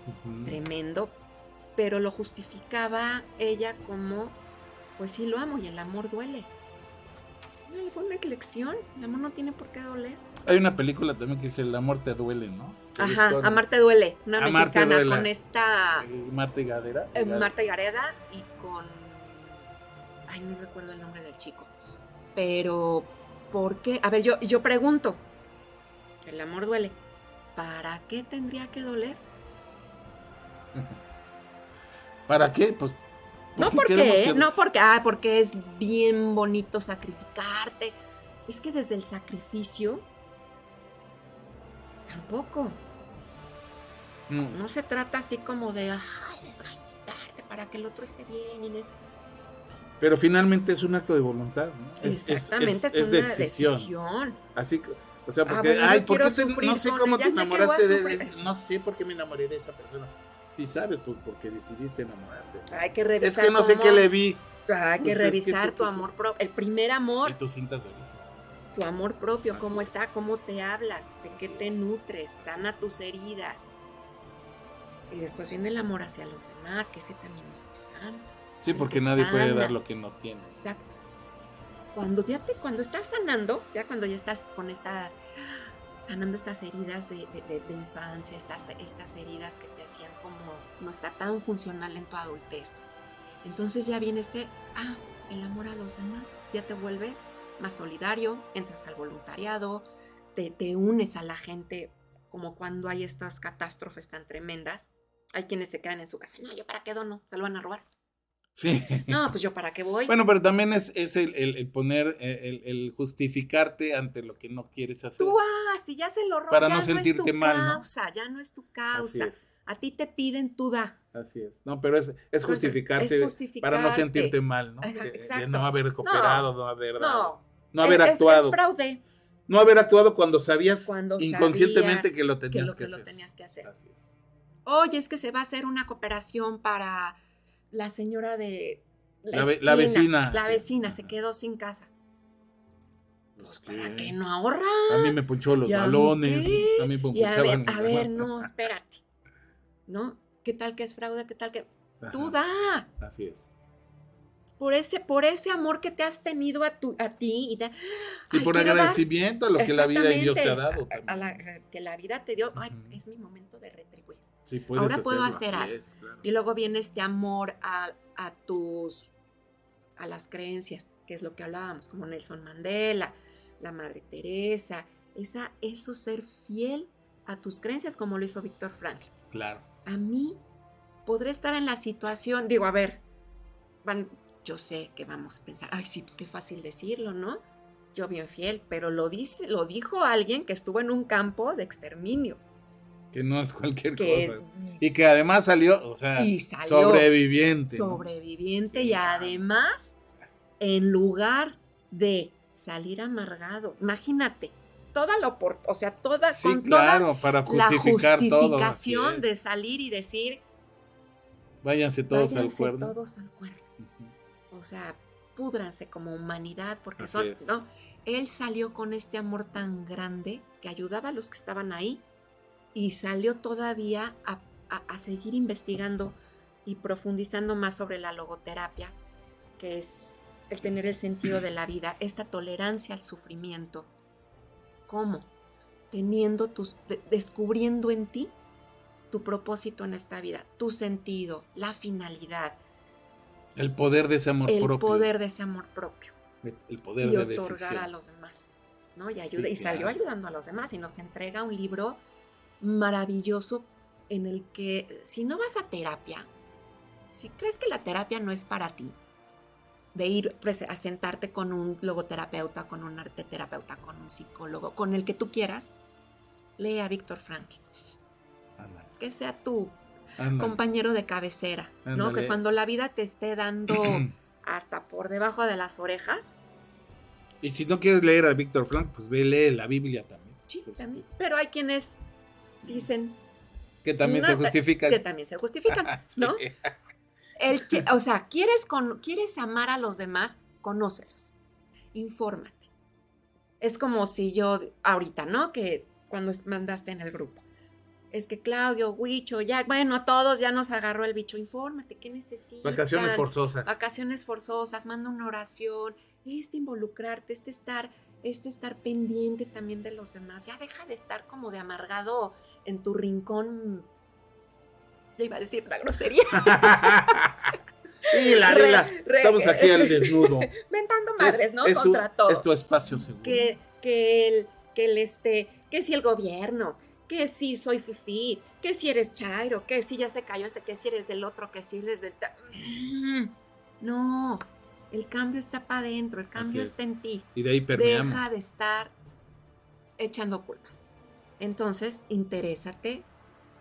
tremendo, pero lo justificaba ella como, pues sí lo amo y el amor duele. Fue una elección, el amor no tiene por qué doler. Hay una película también que dice El amor te duele, ¿no? Ajá, con, Amarte duele, una Amarte mexicana con esta eh, Marta y Gadera. eh, Marta Gareda y con, ay, no recuerdo el nombre del chico, pero ¿por qué? A ver, yo, yo pregunto, el amor duele, ¿para qué tendría que doler? ¿Para qué? Pues. No porque porque, queremos que- no porque, ah, porque es bien bonito sacrificarte. Es que desde el sacrificio tampoco. Mm, No se trata así como de, ay, desgañitarte para que el otro esté bien. y no- Pero finalmente es un acto de voluntad, ¿no? Es- es- Exactamente, es, es una decisión. decisión. Así que, o sea, Ah, porque, bueno, yo ay, ¿por qué te- no sé cómo ella, te enamoraste de no sé por qué me enamoré de esa persona. Sí sabes, pues porque decidiste enamorarte. Hay que Es revisar. que no sé qué le vi. Hay que Pues es que revisar tu amor propio. El primer Y amor, tus cintas de origen. tu amor propio, Así cómo es. está, cómo te hablas, de qué te es. nutres, sana tus heridas. Y después viene el amor hacia los demás, que ese también es sano. Sí, porque nadie puede dar lo que no tiene. Exacto. Cuando ya te, cuando estás sanando, ya cuando ya estás con esta, sanando estas heridas de, de- de- de infancia, estas, estas heridas que te hacían como no estar tan funcional en tu adultez. Entonces ya viene este, ah, el amor a los demás. Ya te vuelves más solidario, entras al voluntariado, te, te unes a la gente como cuando hay estas catástrofes tan tremendas. Hay quienes se quedan en su casa. No, yo para qué dono, se lo van a robar. Sí. No, pues yo para qué voy. Bueno, pero también es, es el, el- el poner, eh, el, el justificarte ante lo que no quieres hacer. Tú vas, si ya se lo roban, Para ya no no, sentirte es tu mal, ¿no? causa, ya no es tu Así causa. es, A ti te piden, tú da. así es. No, pero es, es justificarse para no sentirte mal, ¿no? Ajá, De- de, exacto. no haber cooperado, no, haber dado, No, no haber es- actuado. Es, fraude no haber actuado cuando sabías Cuando inconscientemente sabías que lo que tenías lo que, que lo hacer. tenías que hacer. Así es. Oye, es que se va a hacer una cooperación para la señora de La ve- la esquina. vecina, La sí. vecina se quedó sin casa. Pues para qué no ahorra. A mí me ponchó los ¿Y a mí balones, a mí me a ver, a ver, no, espérate. ¿No? ¿Qué tal que es fraude? ¿Qué tal que Ajá, tú da? Así es. Por ese, por ese amor que te has tenido a, tu, a ti y, da- Y Ay, por quiero dar- agradecimiento a lo que la vida y Dios te ha dado. a- a la- que la vida te dio. Ay, es mi momento de retribuir. Sí, puedes ahora puedo hacer así algo. es, claro. Y luego viene este amor a, a tus, a las creencias, que es lo que hablábamos, como Nelson Mandela, la Madre Teresa, esa, eso ser fiel a tus creencias, como lo hizo Víctor Frank. Claro. A mí podré estar en la situación, digo, a ver, van, yo sé que vamos a pensar, ay, sí, pues qué fácil decirlo, ¿no? Yo bien fiel, pero lo dice, lo dijo alguien que estuvo en un campo de exterminio, Que no es cualquier que cosa. Y que además salió, o sea, Y salió sobreviviente. ¿no? sobreviviente y además, en lugar de salir amargado, imagínate, toda la opor- o sea, toda, Sí, con claro, para toda la justificar todo. así justificación de salir y decir, Váyanse todos al cuerno. todos al cuerno. O sea, púdranse como humanidad, porque Así son, es. ¿no? Él salió con este amor tan grande que ayudaba a los que estaban ahí y salió todavía a, a- a seguir investigando y profundizando más sobre la logoterapia, que es el tener el sentido de la vida, esta tolerancia al sufrimiento. ¿Cómo? Teniendo tus, de- descubriendo en ti tu propósito en esta vida, tu sentido, la finalidad, El poder de ese amor el propio. poder de ese amor propio El poder y de otorgar decisión. a los demás. ¿no? Y, Sí, ayuda, y salió claro. ayudando a los demás y nos entrega un libro maravilloso en el que si no vas a terapia, si crees que la terapia no es para ti, de ir pues, a sentarte con un logoterapeuta, con un arteterapeuta, con un psicólogo, con el que tú quieras, lee a Víctor Frank, que sea tu compañero de cabecera, ¿no? Que cuando la vida te esté dando hasta por debajo de las orejas, Y si no quieres leer a Víctor Frank, pues ve, lee la Biblia también. Sí, también. Pero hay quienes dicen Que también No, se ta- justifica. que también se justifican, Sí. ¿no? El che- o sea, ¿quieres, con, quieres amar a los demás, conócelos, infórmate. Es como si yo ahorita, ¿no? Que cuando mandaste en el grupo. Es que Claudio, Huicho, ya, bueno, a todos ya nos agarró el bicho. Infórmate, ¿qué necesitas? Vacaciones forzosas. Vacaciones forzosas, manda una oración, este involucrarte, este estar, este estar pendiente también de los demás. Ya deja de estar como de amargado en tu rincón. Ya iba a decir una grosería. y la Re- regla. re- Estamos aquí al desnudo. Mentando madres, ¿no? Es tu- Contra todo. Es tu espacio seguro. que, que el, que el este, que si el gobierno, que si soy fifi, que si eres chairo, que si ya se cayó este, que si eres del otro, que si eres del... Mm, No, el cambio está para adentro, el cambio es. está en ti. Y de ahí permeamos. Deja de estar echando culpas. Entonces, interésate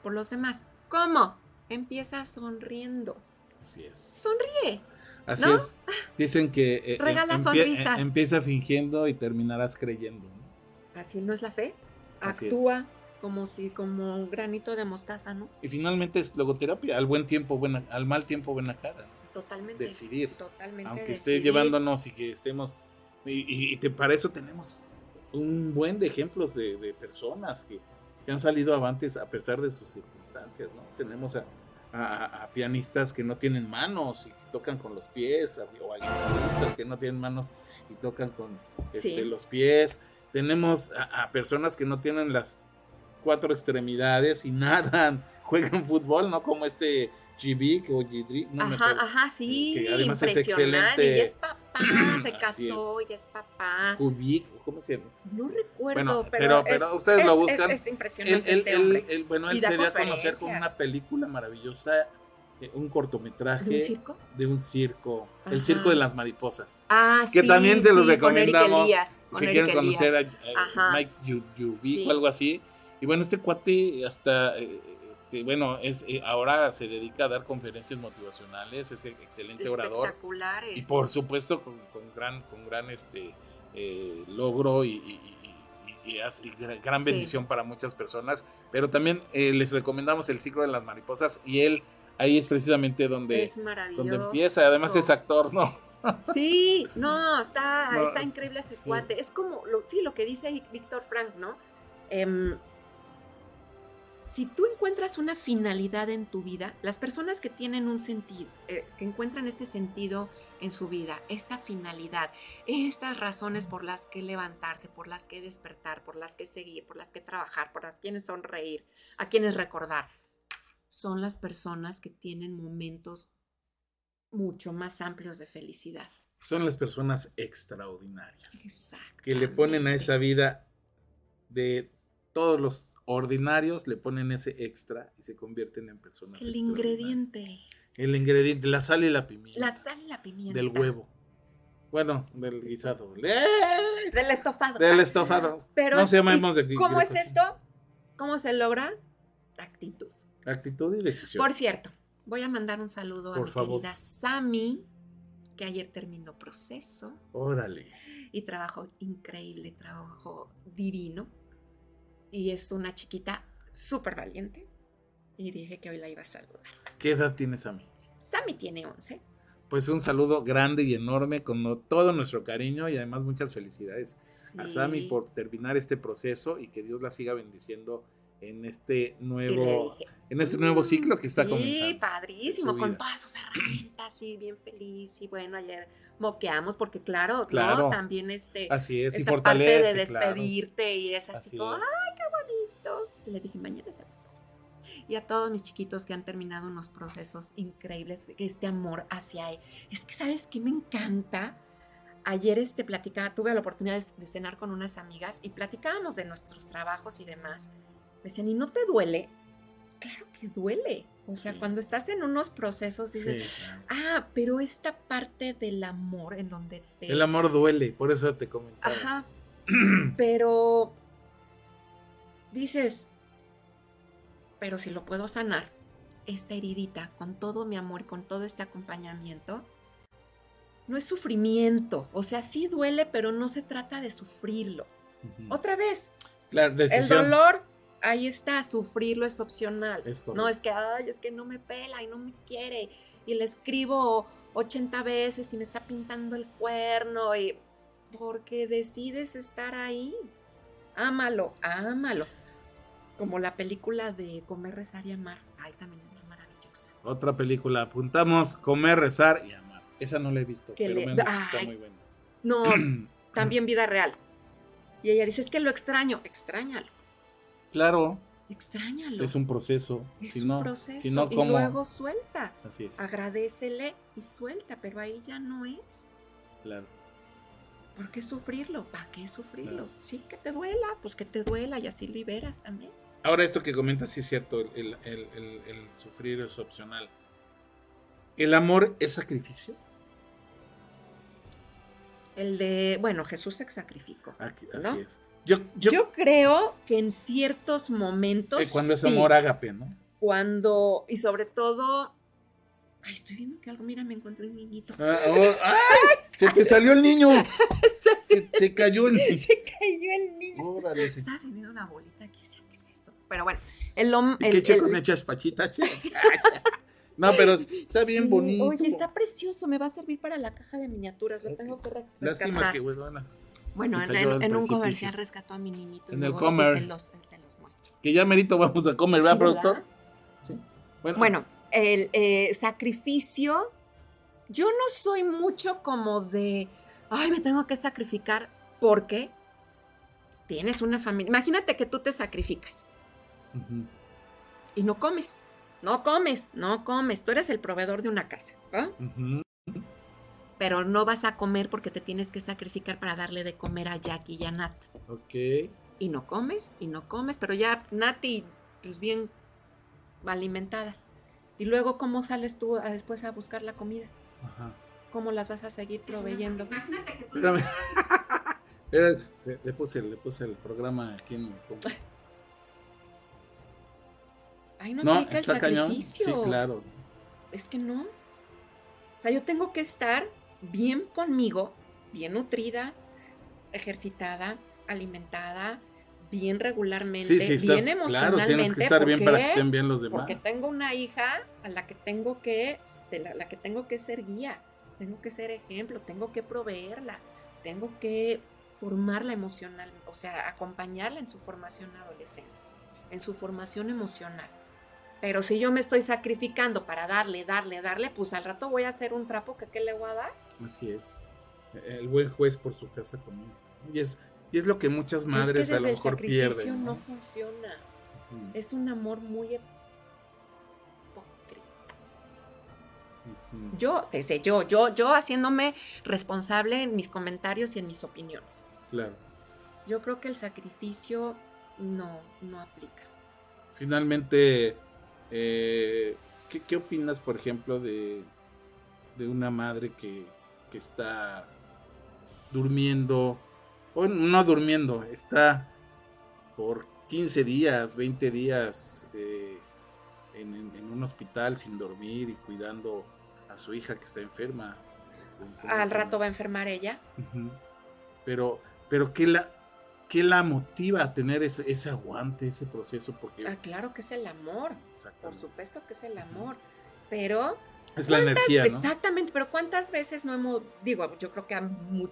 por los demás. ¿Cómo? Empieza sonriendo. Así es. Sonríe. Así ¿No? es. Dicen que eh, Regala empie- sonrisas. eh, empieza fingiendo y terminarás creyendo. ¿no? Así no es la fe. Así es. Actúa como si, como un granito de mostaza, ¿no? Y finalmente es logoterapia. Al buen tiempo, buena, al mal tiempo, buena cara. Totalmente. Decidir. Totalmente. Aunque esté decidir. llevándonos y que estemos. Y, y- te- para eso tenemos un buen de ejemplos de, de personas que, que han salido avantes a pesar de sus circunstancias, ¿no? Tenemos a, a- a pianistas que no tienen manos y que tocan con los pies, o a guitarristas que no tienen manos y tocan con Sí. este, los pies. Tenemos a, a personas que no tienen las cuatro extremidades y nadan, juegan fútbol, ¿no? Como este GB o Gidri, no me Ajá, acuerdo. ajá, sí. que además es excelente Y es papá, se casó, ya es papá. Kubik, ¿cómo se llama? No recuerdo, Bueno, pero, pero- pero es- ustedes lo es- buscan. Es, es impresionante él- este él- hombre. él- bueno, él Y se dio a conocer con una película maravillosa, eh, un cortometraje ¿De un circo? de un circo, el circo de las mariposas. Ah, Que sí, también se los sí, con Eric recomendamos, Elías, con si quieren conocer a. Mike Yu- Yubik Sí. o algo así. Y bueno, este cuate hasta, eh, este, bueno, es eh, ahora se dedica a dar conferencias motivacionales, es excelente orador. Y por supuesto con, con gran, con gran este, eh, logro y, y- y- hace- gran Sí. bendición para muchas personas. Pero también les recomendamos el ciclo de las mariposas y él ahí es precisamente donde, es donde empieza. Además es actor, ¿no? Sí, no, está, No, está es- increíble ese sí. cuate. Es como, lo, sí, lo que dice Víctor Frank, ¿no? Em, si tú encuentras una finalidad en tu vida, las personas que tienen un sentido, eh, que encuentran este sentido en su vida, esta finalidad, estas razones por las que levantarse, por las que despertar, por las que seguir, por las que trabajar, por las quienes sonreír, a quienes recordar, son las personas que tienen momentos mucho más amplios de felicidad. Son las personas extraordinarias Exacto. que le ponen a esa vida de todos los ordinarios, le ponen ese extra y se convierten en personas El ingrediente. El ingrediente, la sal y la pimienta. La sal y la pimienta. Del huevo. Bueno, del guisado. ¡Eh! Del estofado. Del estofado. Pero no se llamemos de ¿Cómo es esto? ¿Cómo se logra? Actitud. Actitud y decisión. Por cierto, voy a mandar un saludo a mi favor. querida Sami, que ayer terminó proceso Órale. y trabajó increíble, trabajo divino. Y es una chiquita súper valiente. Y dije que hoy la iba a saludar. ¿Qué edad tienes a mí? Sami tiene 11. Pues un saludo grande y enorme con todo nuestro cariño y además muchas felicidades a Sí. Sami por terminar este proceso y que Dios la siga bendiciendo en este nuevo dije, en este nuevo ciclo que está sí, comenzando. padrísimo, su con todas sus herramientas, sí, bien feliz. Y bueno, ayer moqueamos porque claro, Claro. ¿no? También este, Así es, y esta fortalece. parte de claro. despedirte y es así, Así como, es. ¡ay, qué bonito! Y le dije, mañana te vas a ir". Y a todos mis chiquitos que han terminado unos procesos increíbles, este amor hacia él. Es que, ¿sabes qué me encanta? Ayer este platicaba, tuve la oportunidad de, de cenar con unas amigas y platicábamos de nuestros trabajos y demás. Me decían, ¿y no te duele? Claro que duele. O sea, Sí. cuando estás en unos procesos dices, Sí, claro. ah, pero esta parte del amor en donde te... El amor duele, por eso te comentaba. Ajá. Pero dices, pero si lo puedo sanar, esta heridita, con todo mi amor, con todo este acompañamiento, no es sufrimiento. O sea, sí duele, pero no se trata de sufrirlo. Otra vez, Claro, el dolor, ahí está, sufrirlo es opcional. Es No es que, ay, es que no me pela y no me quiere. Y le escribo 80 veces y me está pintando el cuerno. Y porque decides estar ahí. Ámalo, ámalo. Como la película de Comer, Rezar y Amar. Ay, también está maravillosa. Otra película, apuntamos Comer, Rezar y Amar. Esa no la he visto, Que pero le- me han dicho que está muy buena. No, también vida real. Y ella dice, es que lo extraño. Extrañalo, Claro, extrañalo. es un proceso. Es si un no, proceso. si no, y luego suelta. Así es, Agradecele y suelta, pero ahí ya no es. claro. ¿Por qué sufrirlo? ¿Para qué sufrirlo? Claro. Sí, que te duela, pues que te duela y así liberas también. Ahora, esto que comentas sí es cierto, el, el- el- el- el sufrir es opcional. ¿El amor es sacrificio? El de, bueno, Jesús se sacrificó. Aquí- ¿No? así es. Yo, yo, Yo, creo que en ciertos momentos. eh, cuando es sí, amor ágape, ¿no? Cuando, y sobre todo. Ay, estoy viendo que algo, mira, me encontré un niñito. Ah, oh, ¡ay! Se te salió el niño. Se, se cayó el niño. Se cayó el niño. Órale, Estaba teniendo una bolita aquí, ¿qué es esto? Pero bueno, el hombre. ¿Y qué che con hechas pachitas? No, pero está bien bonito. Oye, está precioso, me va a servir para la caja de miniaturas, lo tengo que res- Lástima rescatar. que huevonas. Bueno, en, un comercial rescató a mi niñito. y En el luego comer. Se los, se los muestro. Que ya merito vamos a comer, ¿verdad, Sí, productor? Sí. Bueno, Bueno, el eh, sacrificio, yo no soy mucho como de, ay, me tengo que sacrificar porque tienes una familia. Imagínate que tú te sacrificas y no comes, no comes, no comes. Tú eres el proveedor de una casa. ¿ah? ujú. Pero no vas a comer porque te tienes que sacrificar para darle de comer a Jackie y a Nat. Ok. Y no comes, y no comes, pero ya Nati, pues bien alimentadas. Y luego, ¿cómo sales tú a- después a buscar la comida? Ajá. ¿Cómo las vas a seguir proveyendo? Espérame. Espera, se- le puse, le puse el programa aquí en Ay, no, No, aplica el está cañón. sacrificio. Sí, claro. Es que no. O sea, yo tengo que estar bien conmigo, bien nutrida, ejercitada, alimentada, bien regularmente, Sí, sí, estás, bien claro, emocionalmente. tienes que estar bien ¿por para que estén bien los demás. Porque tengo una hija a la que tengo que, de la, la que tengo que ser guía, tengo que ser ejemplo, tengo que proveerla, tengo que formarla emocional, o sea, acompañarla en su formación adolescente, en su formación emocional. Pero si yo me estoy sacrificando para darle, darle, darle, pues al rato voy a hacer un trapo que qué le voy a dar. Así es. El buen juez por su casa comienza. Y es, y es lo que muchas madres es que a lo el mejor sacrificio pierden. no ¿no? funciona. Es un amor muy hipócrita. ujú, Yo, desde yo, yo, yo haciéndome responsable en mis comentarios y en mis opiniones. Claro. Yo creo que el sacrificio no, no aplica. Finalmente, eh, ¿qué, qué opinas, por ejemplo, de, de una madre que, que está durmiendo, o no durmiendo, está por 15 días, 20 días eh, en, un hospital sin dormir y cuidando a su hija que está enferma? Al rato va a enfermar ella. Pero, pero ¿qué la, qué la motiva a tener ese, ese aguante, ese proceso? Porque Ah, claro que es el amor. Por supuesto que es el amor. Pero es la energía, ¿no? Exactamente, pero ¿cuántas veces no hemos, digo, yo creo que a mu-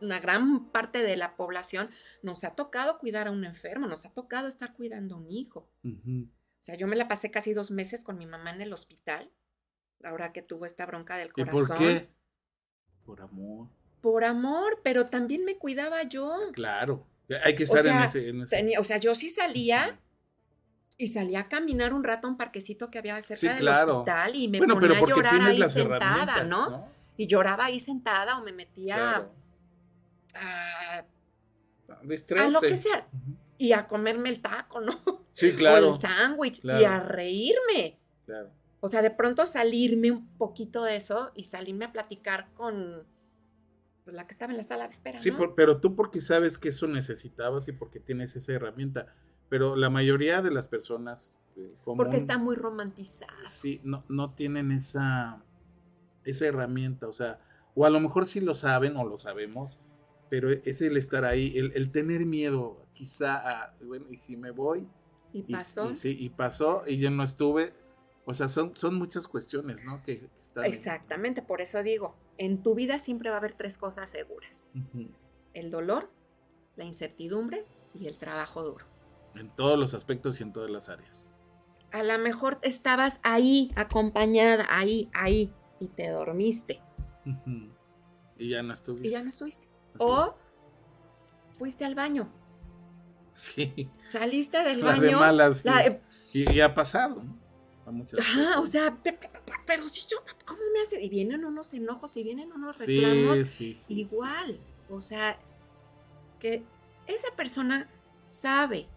una gran parte de la población nos ha tocado cuidar a un enfermo, nos ha tocado estar cuidando a un hijo. O sea, yo me la pasé casi dos meses con mi mamá en el hospital, ahora que tuvo esta bronca del ¿Y corazón. por qué? Por amor. Por amor, pero también me cuidaba yo. Claro. Hay que estar sea, en ese. En ese- Tenía- o sea, yo sí salía y salía a caminar un rato a un parquecito que había cerca Sí, del hospital y me bueno, ponía pero a llorar ahí sentada, ¿no? ¿no? Y lloraba ahí sentada o me metía Claro. a, Distraerte. a lo que sea. Y a comerme el taco, ¿no? Sí, O claro. el sándwich. Y a reírme. claro. O sea, de pronto salirme un poquito de eso y salirme a platicar con pues, la que estaba en la sala de espera, Sí, ¿no? por- pero tú porque sabes que eso necesitabas y porque tienes esa herramienta. Pero la mayoría de las personas. eh, Porque común- está muy romantizada. sí, no, no tienen esa, esa herramienta, o sea, o a lo mejor sí lo saben o lo sabemos, pero es el estar ahí, el, el tener miedo, quizá, a, bueno, y si me voy, Y y, pasó. y sí, y pasó, y yo no estuve, o sea, son, son muchas cuestiones, ¿no? Que, que están. Exactamente, por eso digo, en tu vida siempre va a haber tres cosas seguras. Ujú. El dolor, la incertidumbre y el trabajo duro. En todos los aspectos y en todas las áreas. A lo mejor estabas ahí, acompañada, ahí, ahí, y te dormiste. Y ya no estuviste. Y ya no estuviste. Así O fuiste al baño. Sí, Saliste del la de baño. malas. la- sí. y, y ha pasado, ¿no? A muchas Ajá, o sea, pe- pe- pe- pero si yo, ¿cómo me hace? Y vienen unos enojos y vienen unos reclamos. sí, sí, sí, igual. O sea, que esa persona sabe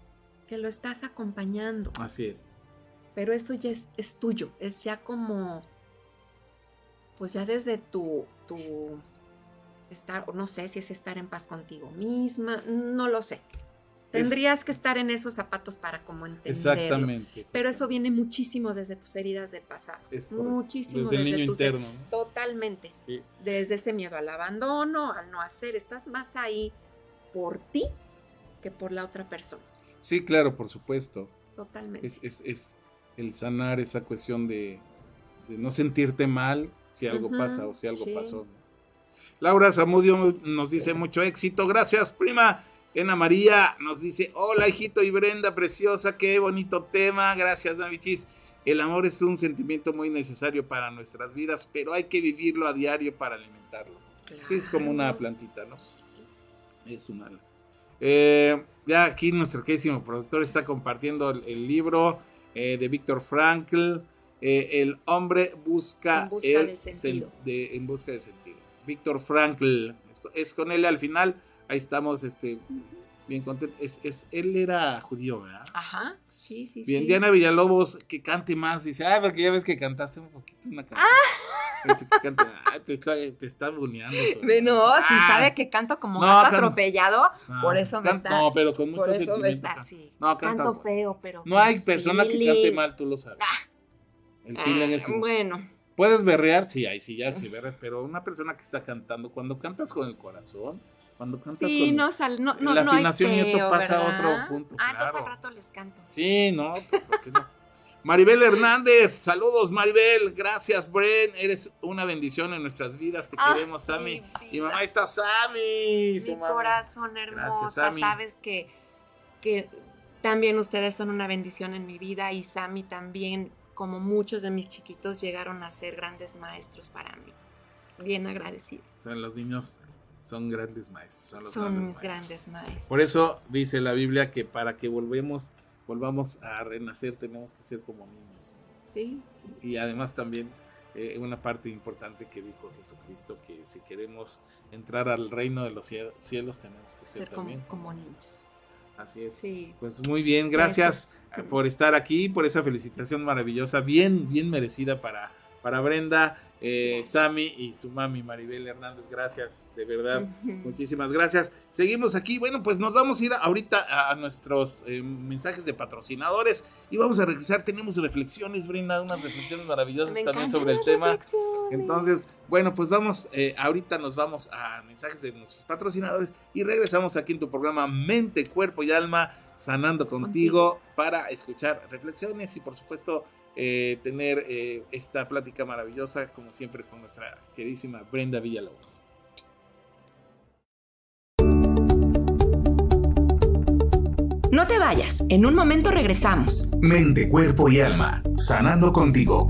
que lo estás acompañando, Así es. pero eso ya es, es tuyo, es ya como, pues ya desde tu, tu estar, o no sé si es estar en paz contigo misma, no lo sé. Es- Tendrías que estar en esos zapatos para como entenderlo. Exactamente. Pero eso viene muchísimo desde tus heridas del pasado. Es muchísimo Desde el niño tus- interno. ¿no? Totalmente. Sí. Desde ese miedo al abandono, al no hacer. Estás más ahí por ti que por la otra persona. Sí, claro, por supuesto. Totalmente. Es, es, es el sanar esa cuestión de, de no sentirte mal si algo pasa o si algo sí. pasó. Laura Zamudio nos dice mucho éxito. Gracias, prima. Ena María nos dice, hola hijito y Brenda, preciosa, qué bonito tema. Gracias, Mavichis. El amor es un sentimiento muy necesario para nuestras vidas, pero hay que vivirlo a diario para alimentarlo. Sí, es como una plantita, ¿no? Es un ala. Eh, ya aquí nuestro queridísimo productor está compartiendo el, el libro eh, de Víctor Frankl. eh, el hombre busca, En busca el del sentido. sen- de- en busca del sentido. Víctor Frankl, es, co- es con él al final, ahí estamos este, bien contentos. Es, es- él era judío, ¿verdad? Ajá, sí, sí, Bien, sí. Diana Villalobos, que cante más, dice, ah, porque ya ves que cantaste un poquito una canción. Dice que cante, ah, te está, te está buneando. No, hermano. si Ah, sabe que canto como No, gato can- atropellado, no, por eso me can- está- No, pero con mucho por eso me está canta. No, canta. Canto feo, pero. No hay persona que cante mal, tú lo sabes. Ah. El feeling es Ah, Bueno, Puedes berrear, sí, ahí sí, ya si berreas, pero una persona que está cantando, cuando cantas con el corazón, cuando cantas sí, con... no sal, no, no, la no hay afinación y esto feo, pasa a ¿verdad? otro punto, Ah, entonces claro. al rato les canto. Sí, no, pues, ¿por qué no? Maribel Hernández, saludos Maribel, gracias Bren, eres una bendición en nuestras vidas, te Ah, queremos Sammy. mi Y mamá está Sammy. su Mi mamá. corazón hermosa, Gracias, sabes que, que también ustedes son una bendición en mi vida y Sammy también, como muchos de mis chiquitos, llegaron a ser grandes maestros para mí. Bien agradecida. Son los niños, son grandes maestros. Son, los Son grandes mis maestros. grandes maestros. Por eso dice la Biblia que para que volvemos, volvamos a renacer tenemos que ser como niños. Sí, ¿sí? Y además también eh, una parte importante que dijo Jesucristo, que si queremos entrar al reino de los cie- cielos tenemos que ser, ser como, también. como niños. Así es. Sí. Pues muy bien, gracias Gracias. por estar aquí, por esa felicitación maravillosa, bien, bien merecida para, para Brenda, eh. Sammy y su mami Maribel Hernández. Gracias, de verdad. Muchísimas gracias. Seguimos aquí. Bueno, pues nos vamos a ir ahorita a, a nuestros eh, mensajes de patrocinadores y vamos a regresar. Tenemos reflexiones, Brenda, unas reflexiones maravillosas Me también sobre el tema. Entonces, bueno, pues vamos, eh, ahorita nos vamos a mensajes de nuestros patrocinadores y regresamos aquí en tu programa Mente, Cuerpo y Alma, sanando contigo, para escuchar reflexiones y por supuesto eh, tener eh, esta plática maravillosa, como siempre, con nuestra queridísima Brenda Villalobos. No te vayas, en un momento regresamos. Mente, cuerpo y alma. Sanando contigo.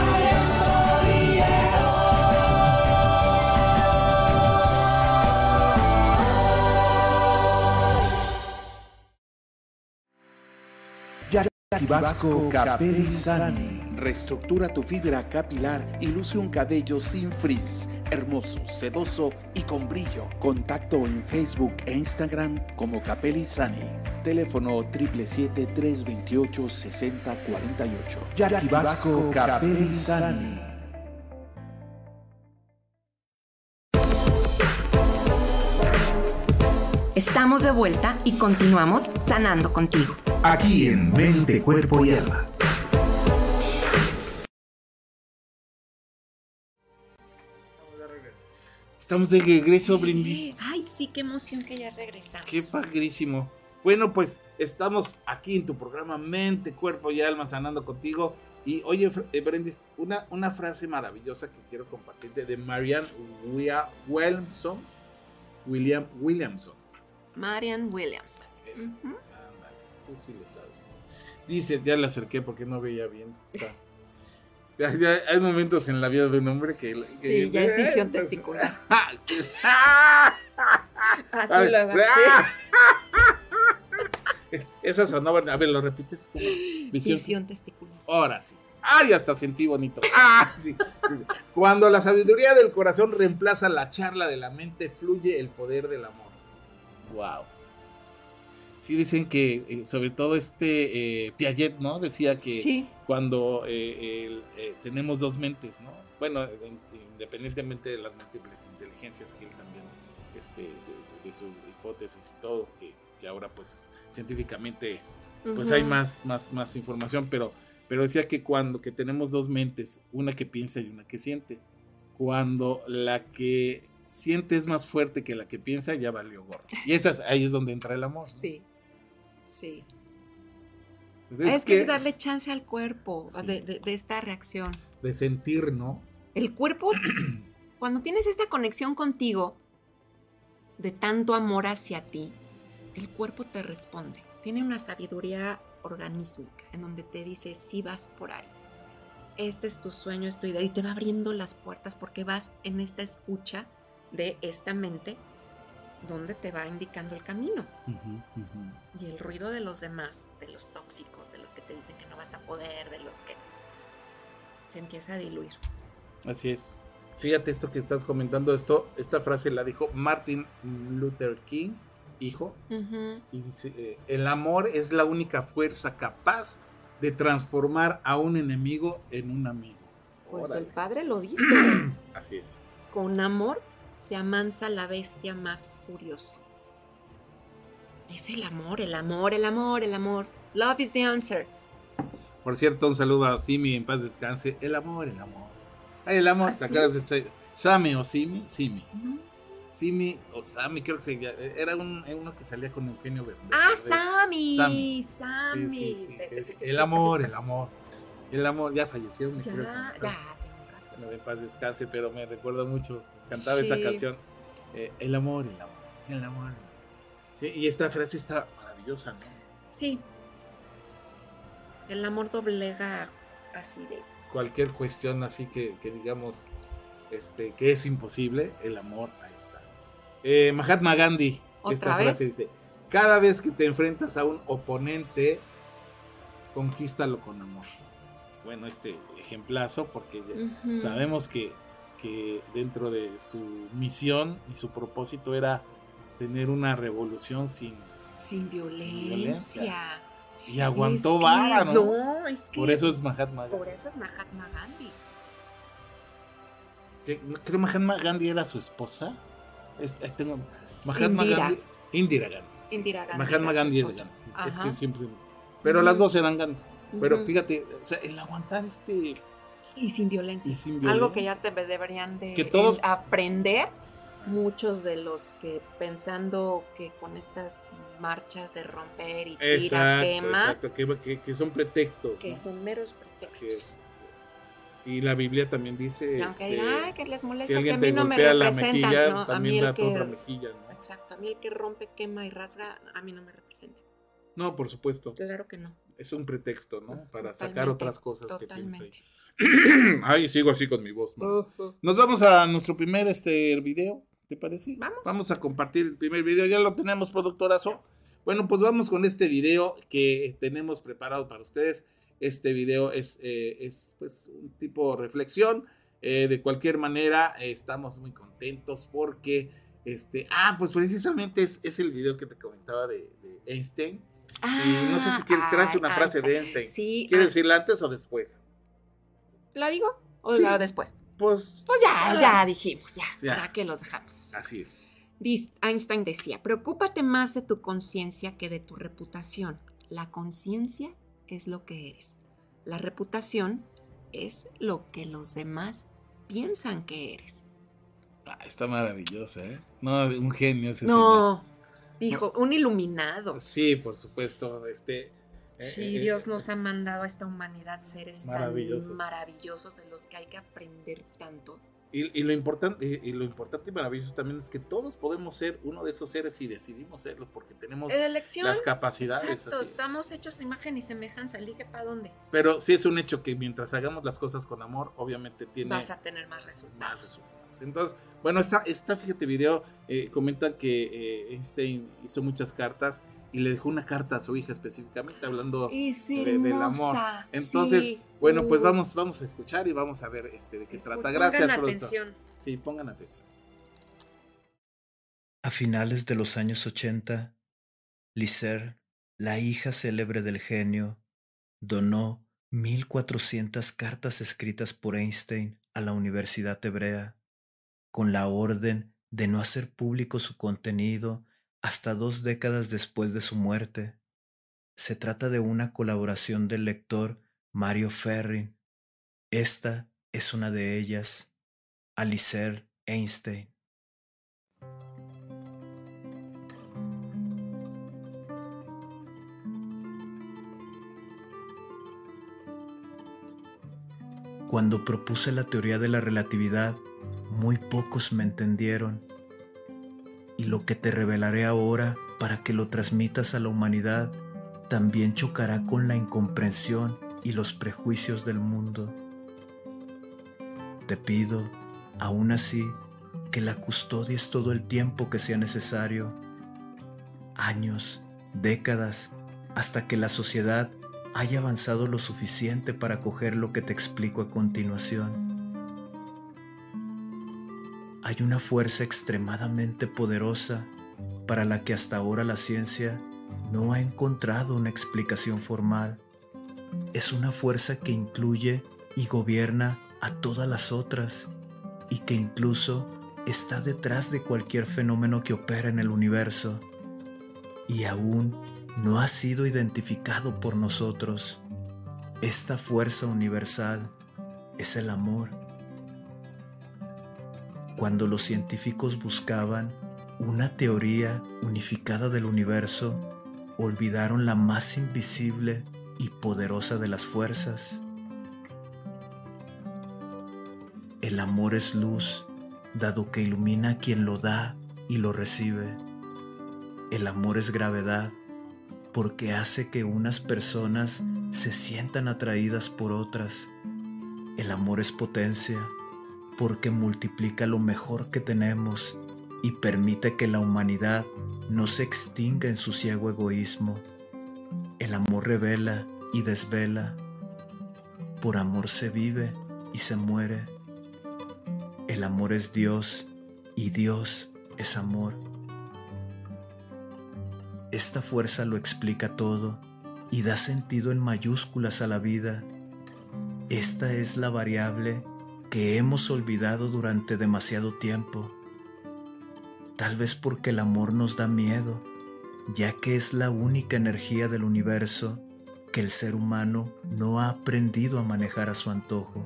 Vasco Capelli Sani. Reestructura tu fibra capilar y luce un cabello sin frizz, hermoso, sedoso y con brillo. Contacto en Facebook e Instagram como Capelli Sani. Teléfono 777-328-6048. Jackie Vasco Capelli Sani. Estamos de vuelta y continuamos sanando contigo. Aquí en Mente, Cuerpo y Alma. Estamos de regreso, Brindis. Ay, sí, qué emoción que ya regresamos. Qué padrísimo. Bueno, pues estamos aquí en tu programa Mente, Cuerpo y Alma sanando contigo. Y oye, eh, Brindis, una, una frase maravillosa que quiero compartirte de Marianne Williamson. William Williamson. Marianne Williamson. Eso. Ándale, tú sí le sabes. Dice, ya le acerqué porque no veía bien. Está. Ya, ya hay momentos en la vida de un hombre que. que Sí, ya es visión testicular. Así lo. Es- Esa sonaba. A ver, ¿lo repites? ¿Cómo? Visión. Visión testicular. Ahora sí. ¡Ay, hasta sentí bonito! ¡Ah, sí! Cuando la sabiduría del corazón reemplaza la charla de la mente, fluye el poder del amor. ¡Wow! Sí dicen que, eh, sobre todo este eh, Piaget, ¿no? Decía que Sí. cuando eh, el, tenemos dos mentes, ¿no? Bueno, in- independientemente de las múltiples inteligencias que él también, este, de, de su hipótesis y todo, que, que ahora pues científicamente pues hay más, más, más información, pero, pero decía que cuando que tenemos dos mentes, una que piensa y una que siente, cuando la que siente es más fuerte que la que piensa, ya valió gorro. Y esas, ahí es donde entra el amor. ¿no? Sí. Sí. Pues es que, darle chance al cuerpo Sí. de, de- de esta reacción. de sentir, ¿no? El cuerpo, cuando tienes esta conexión contigo, de tanto amor hacia ti, el cuerpo te responde. Tiene una sabiduría organísmica en donde te dice, si vas por ahí. Este es tu sueño, es tu idea, y te va abriendo las puertas porque vas en esta escucha de esta mente donde te va indicando el camino. Y el ruido de los demás, de los tóxicos, de los que te dicen que no vas a poder, de los que se empieza a diluir. Así es. Fíjate esto que estás comentando, esto, esta frase la dijo Martin Luther King, hijo, y dice, eh, el amor es la única fuerza capaz de transformar a un enemigo en un amigo. Pues Órale. el padre lo dice. Así es. Con amor se amansa la bestia más furiosa. Es el amor, el amor, el amor, el amor. Love is the answer. Por cierto, un saludo a Simi, en paz descanse. El amor, el amor. Ay, el amor, ¿Ah, ¿te de? Sami o Simi? Simi. ¿No? Simi o Sami, creo que se Era un, uno que salía con Eugenio Verde. Ah. Sammy. Sammy. Sammy. Sí, sí, sí. Que es El amor, el amor. El amor, ya falleció. me Ya, creo. ya. Entonces, un en paz descanse, pero me recuerdo mucho. Cantaba esa canción. eh, el amor, el amor. El amor. Sí, y esta frase está maravillosa, ¿no? Sí. El amor doblega así de. Cualquier cuestión así que, que digamos este, que es imposible, el amor, ahí está. Eh, Mahatma Gandhi, esta ¿Otra frase dice: Cada vez que te enfrentas a un oponente, conquístalo con amor. Bueno, este ejemplazo, porque sabemos que, que dentro de su misión y su propósito era tener una revolución sin Sin violencia. violencia. y aguantó Es que- vara, ¿no? No, es que. Por eso es Mahatma Gandhi. Por eso es Mahatma Gandhi. Que- Creo Mahatma Gandhi era su esposa. Es- ahí tengo- Mahatma Indira. Gandhi. Indira Gandhi. Indira Gandhi. Mahatma era Gandhi es esposa. Gandhi. sí. Es que siempre. Pero las dos eran Gandhi. Pero fíjate, o sea, el aguantar este. Y sin violencia. Y sin Algo violencia. que ya te deberían de Que todos- aprender muchos de los que pensando que con estas marchas de romper y tira, Exacto, quema, exacto. Que, que- que son pretextos. que ¿no? son meros Así pretextos. es, así es. Y la Biblia también dice. Y aunque este, ay, que les si molesta, que a mí no me representan. mejilla, no, a mí el que, mejilla, ¿no? exacto, a mí el que rompe, quema y rasga, a mí no me representa. No, por supuesto. Claro que no. Es un pretexto, ¿no? Para sacar Totalmente, otras cosas que tienes ahí. Ay, sigo así con mi voz. Nos vamos a nuestro primer este video, ¿te parece? Vamos. Vamos a compartir el primer video, ya lo tenemos, productorazo. Bueno, pues vamos con este video que tenemos preparado para ustedes. Este video es, eh, es pues un tipo de reflexión. Eh, de cualquier manera, eh, estamos muy contentos porque, este, ah, pues precisamente es, es el video que te comentaba de, de Einstein. y no sé si quieres, traes Ay, una ay, frase de Einstein. Sí. ¿Quieres ah, decirla antes o después? ¿La digo? ¿O Sí. la después? Pues, Pues ya, Ah. ya dijimos, ya, Ya. ya que los dejamos. así. así es. Einstein decía, preocúpate más de tu conciencia que de tu reputación. La conciencia es lo que eres. La reputación es lo que los demás piensan que eres. Ah, está maravillosa, ¿eh? No, un genio ese No, hijo, un iluminado. Sí, por supuesto, este... Eh, sí, eh, Dios nos ha mandado a esta humanidad seres maravillosos. tan maravillosos de los que hay que aprender tanto. Y, lo importante, y lo importante y maravilloso también es que todos podemos ser uno de esos seres y decidimos serlos porque tenemos las capacidades. Exacto, estamos hechos a imagen y semejanza, elige para dónde. Pero sí es un hecho que mientras hagamos las cosas con amor, obviamente tiene... Vas a tener más resultados. Entonces, bueno, esta, esta fíjate video, eh, comenta que eh, Einstein hizo muchas cartas y le dejó una carta a su hija específicamente hablando del amor. Entonces, bueno, pues vamos, vamos a escuchar y vamos a ver este de qué trata. Gracias, pongan atención. Sí, pongan atención. A finales de los años 80, Lizer, la hija célebre del genio, donó 1400 cartas escritas por Einstein a la Universidad Hebrea, con la orden de no hacer público su contenido hasta dos décadas después de su muerte. Se trata de una colaboración del lector Mario Ferrin. Esta es una de ellas, Alicer Einstein. Cuando propuse la teoría de la relatividad, muy pocos me entendieron lo que te revelaré ahora para que lo transmitas a la humanidad también chocará con la incomprensión y los prejuicios del mundo. Te pido, aún así, que la custodies todo el tiempo que sea necesario, años, décadas, hasta que la sociedad haya avanzado lo suficiente para coger lo que te explico a continuación hay una fuerza extremadamente poderosa para la que hasta ahora la ciencia no ha encontrado una explicación formal. Es una fuerza que incluye y gobierna a todas las otras y que incluso está detrás de cualquier fenómeno que opera en el universo y aún no ha sido identificado por nosotros. Esta fuerza universal es el amor cuando los científicos buscaban una teoría unificada del universo, olvidaron la más invisible y poderosa de las fuerzas. El amor es luz, dado que ilumina a quien lo da y lo recibe. El amor es gravedad, porque hace que unas personas se sientan atraídas por otras. El amor es potencia, porque multiplica lo mejor que tenemos y permite que la humanidad no se extinga en su ciego egoísmo. El amor revela y desvela. Por amor se vive y se muere. El amor es Dios y Dios es amor. Esta fuerza lo explica todo y da sentido en mayúsculas a la vida. Esta es la variable que hemos olvidado durante demasiado tiempo. Tal vez porque el amor nos da miedo, ya que es la única energía del universo que el ser humano no ha aprendido a manejar a su antojo.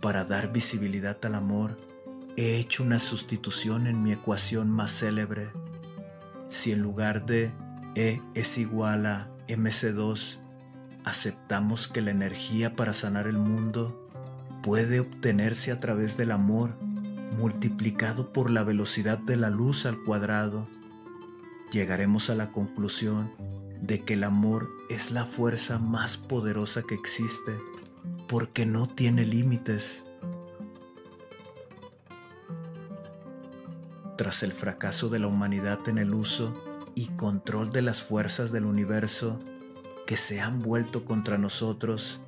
Para dar visibilidad al amor, he hecho una sustitución en mi ecuación más célebre. Si en lugar de E es igual a mc2 aceptamos que la energía para sanar el mundo puede obtenerse a través del amor multiplicado por la velocidad de la luz al cuadrado, llegaremos a la conclusión de que el amor es la fuerza más poderosa que existe porque no tiene límites. Tras el fracaso de la humanidad en el uso y control de las fuerzas del universo, que se han vuelto contra nosotros,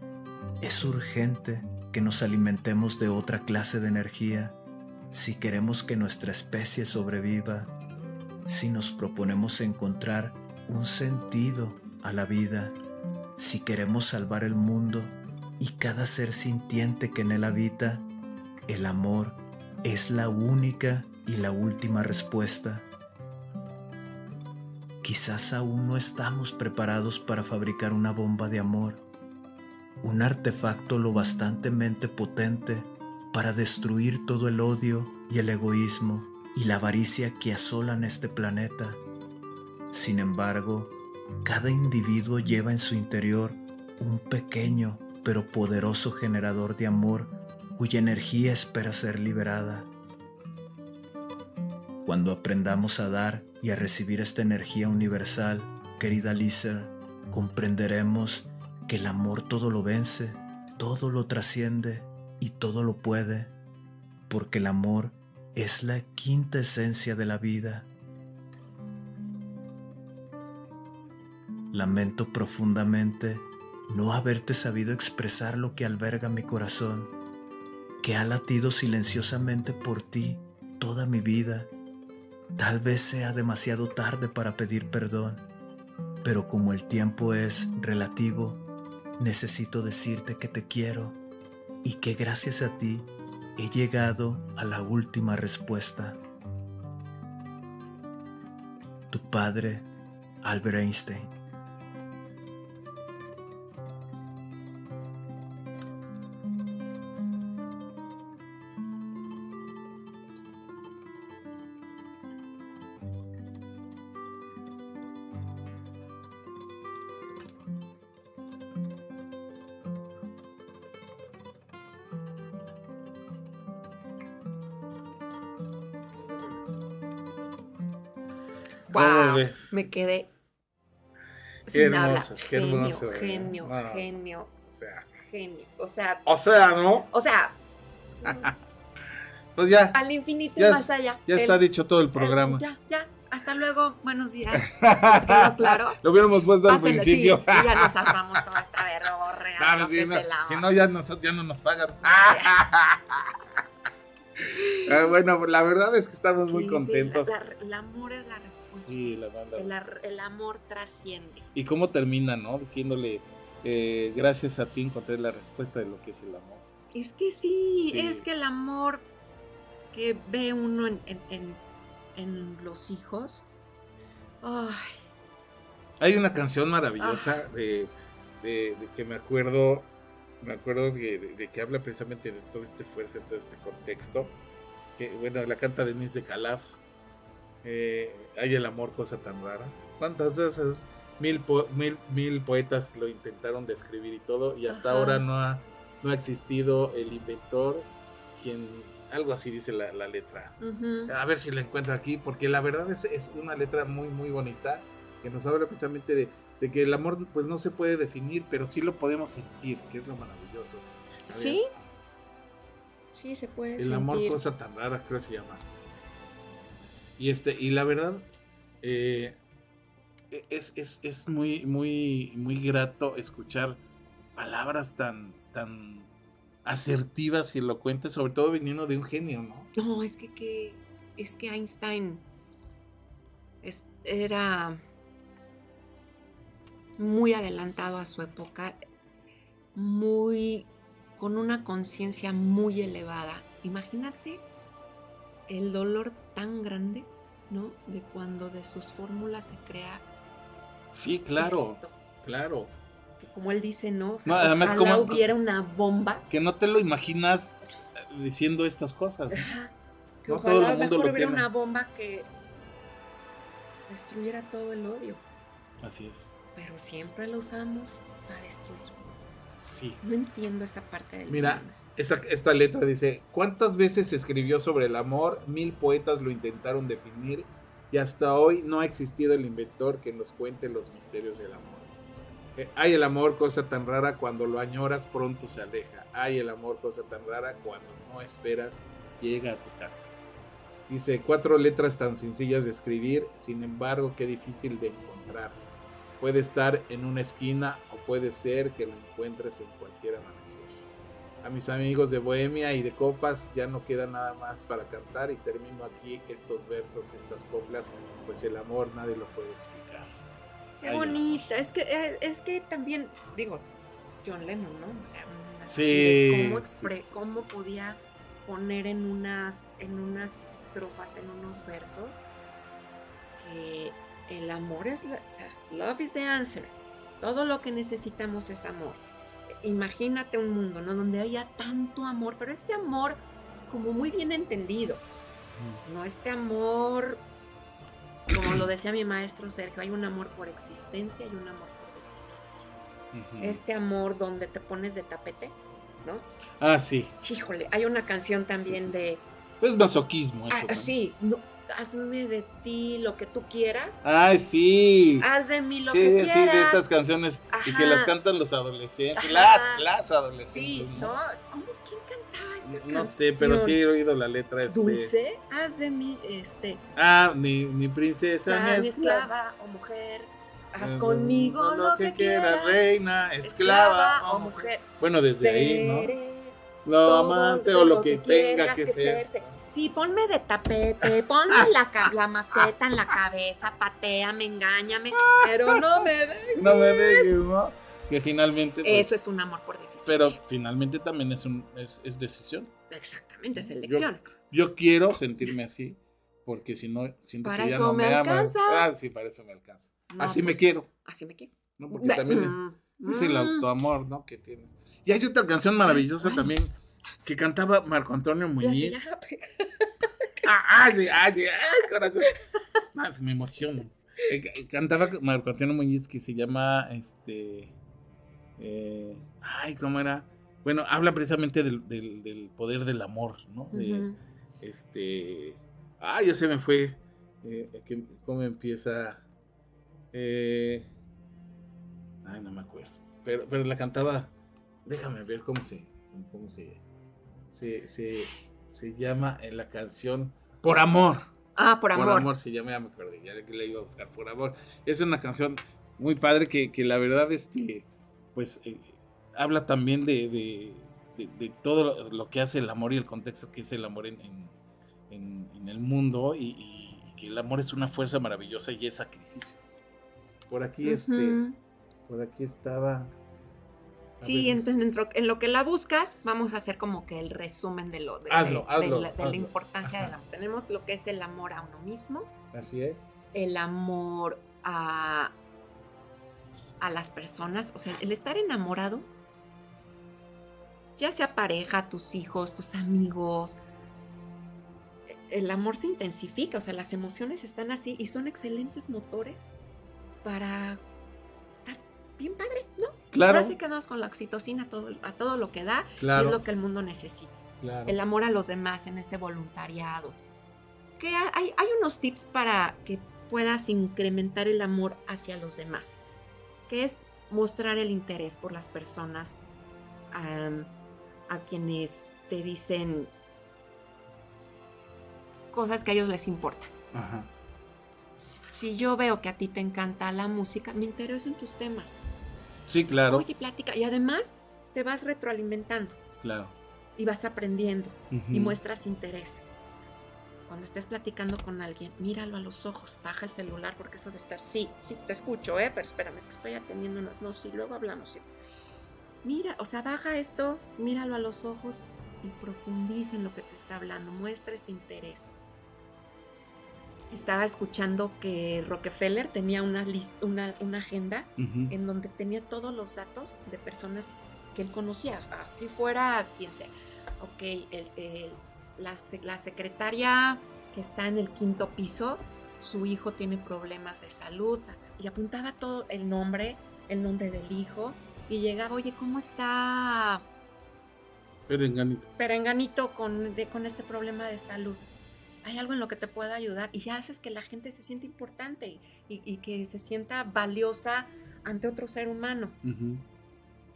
es urgente que nos alimentemos de otra clase de energía si queremos que nuestra especie sobreviva, si nos proponemos encontrar un sentido a la vida, si queremos salvar el mundo y cada ser sintiente que en él habita, el amor es la única y la última respuesta. Quizás aún no estamos preparados para fabricar una bomba de amor, un artefacto lo bastantemente potente para destruir todo el odio y el egoísmo y la avaricia que asolan este planeta. Sin embargo, cada individuo lleva en su interior un pequeño pero poderoso generador de amor cuya energía espera ser liberada. Cuando aprendamos a dar y a recibir esta energía universal, querida Lisa, comprenderemos que el amor todo lo vence, todo lo trasciende y todo lo puede, porque el amor es la quinta esencia de la vida. Lamento profundamente no haberte sabido expresar lo que alberga mi corazón, que ha latido silenciosamente por ti toda mi vida. Tal vez sea demasiado tarde para pedir perdón, pero como el tiempo es relativo, necesito decirte que te quiero y que gracias a ti he llegado a la última respuesta. Tu padre, Albert Einstein. Me quedé sin hablar. genio, genio, genio. O sea. Genio. O sea. O sea, ¿no? O sea. pues ya. Al infinito y más allá. Ya está dicho todo el programa. ya, ya. Hasta luego. Buenos días. ¿Les quedó claro? Lo hubiéramos puesto al principio. Sí, ya nos ahorramos toda esta verborrea. Claro, si, no, si no, ya, nos, ya no nos pagan. Ah, bueno, la verdad es que estamos muy contentos. el amor es la respuesta. Sí, la, el, amor trasciende. ¿Y cómo termina, no? Diciéndole, eh, gracias a ti encontré la respuesta de lo que es el amor. Es que sí, es que el amor que ve uno en, en, los hijos. Hay una canción maravillosa ah. de, de, que me acuerdo me acuerdo de, que habla precisamente de todo este fuerza, todo este contexto. Que, bueno, la canta Denise de Calaf. Eh, hay el amor, cosa tan rara. ¿Cuántas veces? Mil, mil, mil poetas lo intentaron describir y todo, y hasta ahora no ha, no ha existido el inventor quien algo así dice la, letra. A ver si la encuentro aquí, porque la verdad es, es, una letra muy, muy bonita que nos habla precisamente de, de que el amor pues no se puede definir, pero sí lo podemos sentir, que es lo maravilloso. Sí. Sí, se puede el amor, cosa tan rara, creo que se llama. Y este, y la verdad, eh, es, es, muy, muy, muy grato escuchar palabras tan, tan asertivas y elocuentes, sobre todo viniendo de un genio, ¿no? No, es que, que es que Einstein era muy adelantado a su época, muy con una conciencia muy elevada. Imagínate el dolor tan grande, ¿no? De cuando de sus fórmulas se crea. Sí, claro, claro. como él dice, ¿no? O sea, además como hubiera una bomba. Que no te lo imaginas eh, diciendo estas cosas. Que ojalá mejor hubiera una bomba que destruyera todo el odio. Así es pero siempre lo usamos para destruir. Sí. No entiendo esa parte del Mira, esa, esta letra dice, ¿cuántas veces se escribió sobre el amor? Mil poetas lo intentaron definir y hasta hoy no ha existido el inventor que nos cuente los misterios del amor. Eh, hay el amor, cosa tan rara, cuando lo añoras pronto se aleja. Hay el amor, cosa tan rara, cuando no esperas llega a tu casa. Dice, cuatro letras tan sencillas de escribir, sin embargo, qué difícil de encontrar Puede estar en una esquina o puede ser que lo encuentres en cualquier amanecer. A mis amigos de Bohemia y de Copas ya no queda nada más para cantar y termino aquí estos versos, estas coplas, pues el amor nadie lo puede explicar. Qué bonita, es que, eh, es que también, digo, John Lennon, ¿no? O sea, sí, cómo, cómo podía poner en unas, en unas estrofas, en unos versos, que el amor es, la, o sea, love is the answer. Todo lo que necesitamos es amor. imagínate un mundo, ¿no? Donde haya tanto amor, pero este amor como muy bien entendido, no este amor, como lo decía mi maestro Sergio, hay un amor por existencia y un amor por deficiencia. Este amor donde te pones de tapete, ¿no? Ah, sí. Híjole, hay una canción también Sí, sí, sí. de, Es masoquismo eso. ah, sí, no, hazme de ti lo que tú quieras, Ay, sí. haz de mí lo sí, que sí, quieras. de estas canciones y que las cantan los adolescentes, Ajá. las, las adolescentes. Sí, ¿no? ¿Cómo? ¿Quién cantaba esta No sé, pero canción? sí he oído la letra. Este... Dulce, haz de mí, este, Ah, ni, ni princesa sea ni ni esclava. o mujer, haz conmigo lo, que quieras, reina, esclava, o mujer. Bueno, desde ahí, ¿no? Lo amante o lo que tenga quieras que ser. serse. Sí, ponme de tapete, ponme la, maceta en la cabeza, pateame, engáñame, pero no me dejes. No me dejes, ¿no? Que finalmente. pues, Eso es un amor por deficiencia. Pero finalmente también es, un, es, es decisión. Exactamente, es elección. Yo quiero sentirme así, porque si no, siento Para que ya no me me, alcanza. Ah, sí, para eso me alcanza. No, así me pues, quiero, Así me quiero. ¿no? Porque también Mm, es el mm. autoamor, ¿no? Que tienes. Y hay otra canción maravillosa Ay. también que cantaba Marco Antonio Ya, Muñiz. sí, ya, Ah, ah, sí, ah, sí, ay, corazón. Ah, se me emociono. Eh, ca- cantaba Marco Antonio Muñiz que se llama este. eh, ay, ¿cómo era? Bueno, habla precisamente del, del- del poder del amor, ¿no? De, Ujú. Este. Ah, ya se me fue. Eh, ¿Cómo empieza? Eh, ay, no me acuerdo. Pero, pero la cantaba. Déjame ver cómo se. Cómo se. Se, se, se llama en la canción Por Amor. Ah, por amor. Por Amor se llama, ya me acordé. Ya que la iba a buscar. Por Amor. Es una canción muy padre que, que la verdad, este. Pues. eh, habla también de, de, de- de todo lo, que hace el amor y el contexto que es el amor en, en- en- en el mundo y, y- y que el amor es una fuerza maravillosa y es sacrificio. Por aquí, este, por aquí estaba. Sí, entonces dentro- en lo que la buscas, vamos a hacer como que el resumen de lo de, Hazlo, de- de hazlo, la, de la importancia del amor. Tenemos lo que es el amor a uno mismo, Así es. el amor a, a las personas, o sea, el estar enamorado, ya sea pareja, tus hijos, tus amigos, el amor se intensifica, o sea, las emociones están así y son excelentes motores para estar bien padre, ¿no? Claro, Ahora sí quedamos con la oxitocina a todo, a todo lo que da y claro, es lo que el mundo necesita. claro. El amor a los demás en este voluntariado. Que ha- hay, hay unos tips para que puedas incrementar el amor hacia los demás, que es mostrar el interés por las personas am, a quienes te dicen cosas que a ellos les importan. Ajá. Si yo veo que a ti te encanta la música, me intereso en tus temas. Sí, claro, Oye, plática. Y además te vas retroalimentando claro. y vas aprendiendo y muestras interés. Cuando estés platicando con alguien, míralo a los ojos, baja el celular porque eso de estar, sí, sí, te escucho, ¿eh? Pero espérame, es que estoy atendiendo, una- no, sí, luego hablamos, sí. Mira, o sea, baja esto, míralo a los ojos y profundiza en lo que te está hablando, muestra este interés. Estaba escuchando que Rockefeller tenía una, lis- una, una agenda en donde tenía todos los datos de personas que él conocía, así fuera quien sea. Ok, el- el- la, la secretaria que está en el quinto piso, su hijo tiene problemas de salud, y apuntaba todo el nombre, el nombre del hijo, y llegaba, oye, ¿cómo está Pero enganito. Perenganito con, de- con este problema de salud? ¿Hay algo en lo que te pueda ayudar? Y ya haces que la gente se sienta importante y- que se sienta valiosa ante otro ser humano.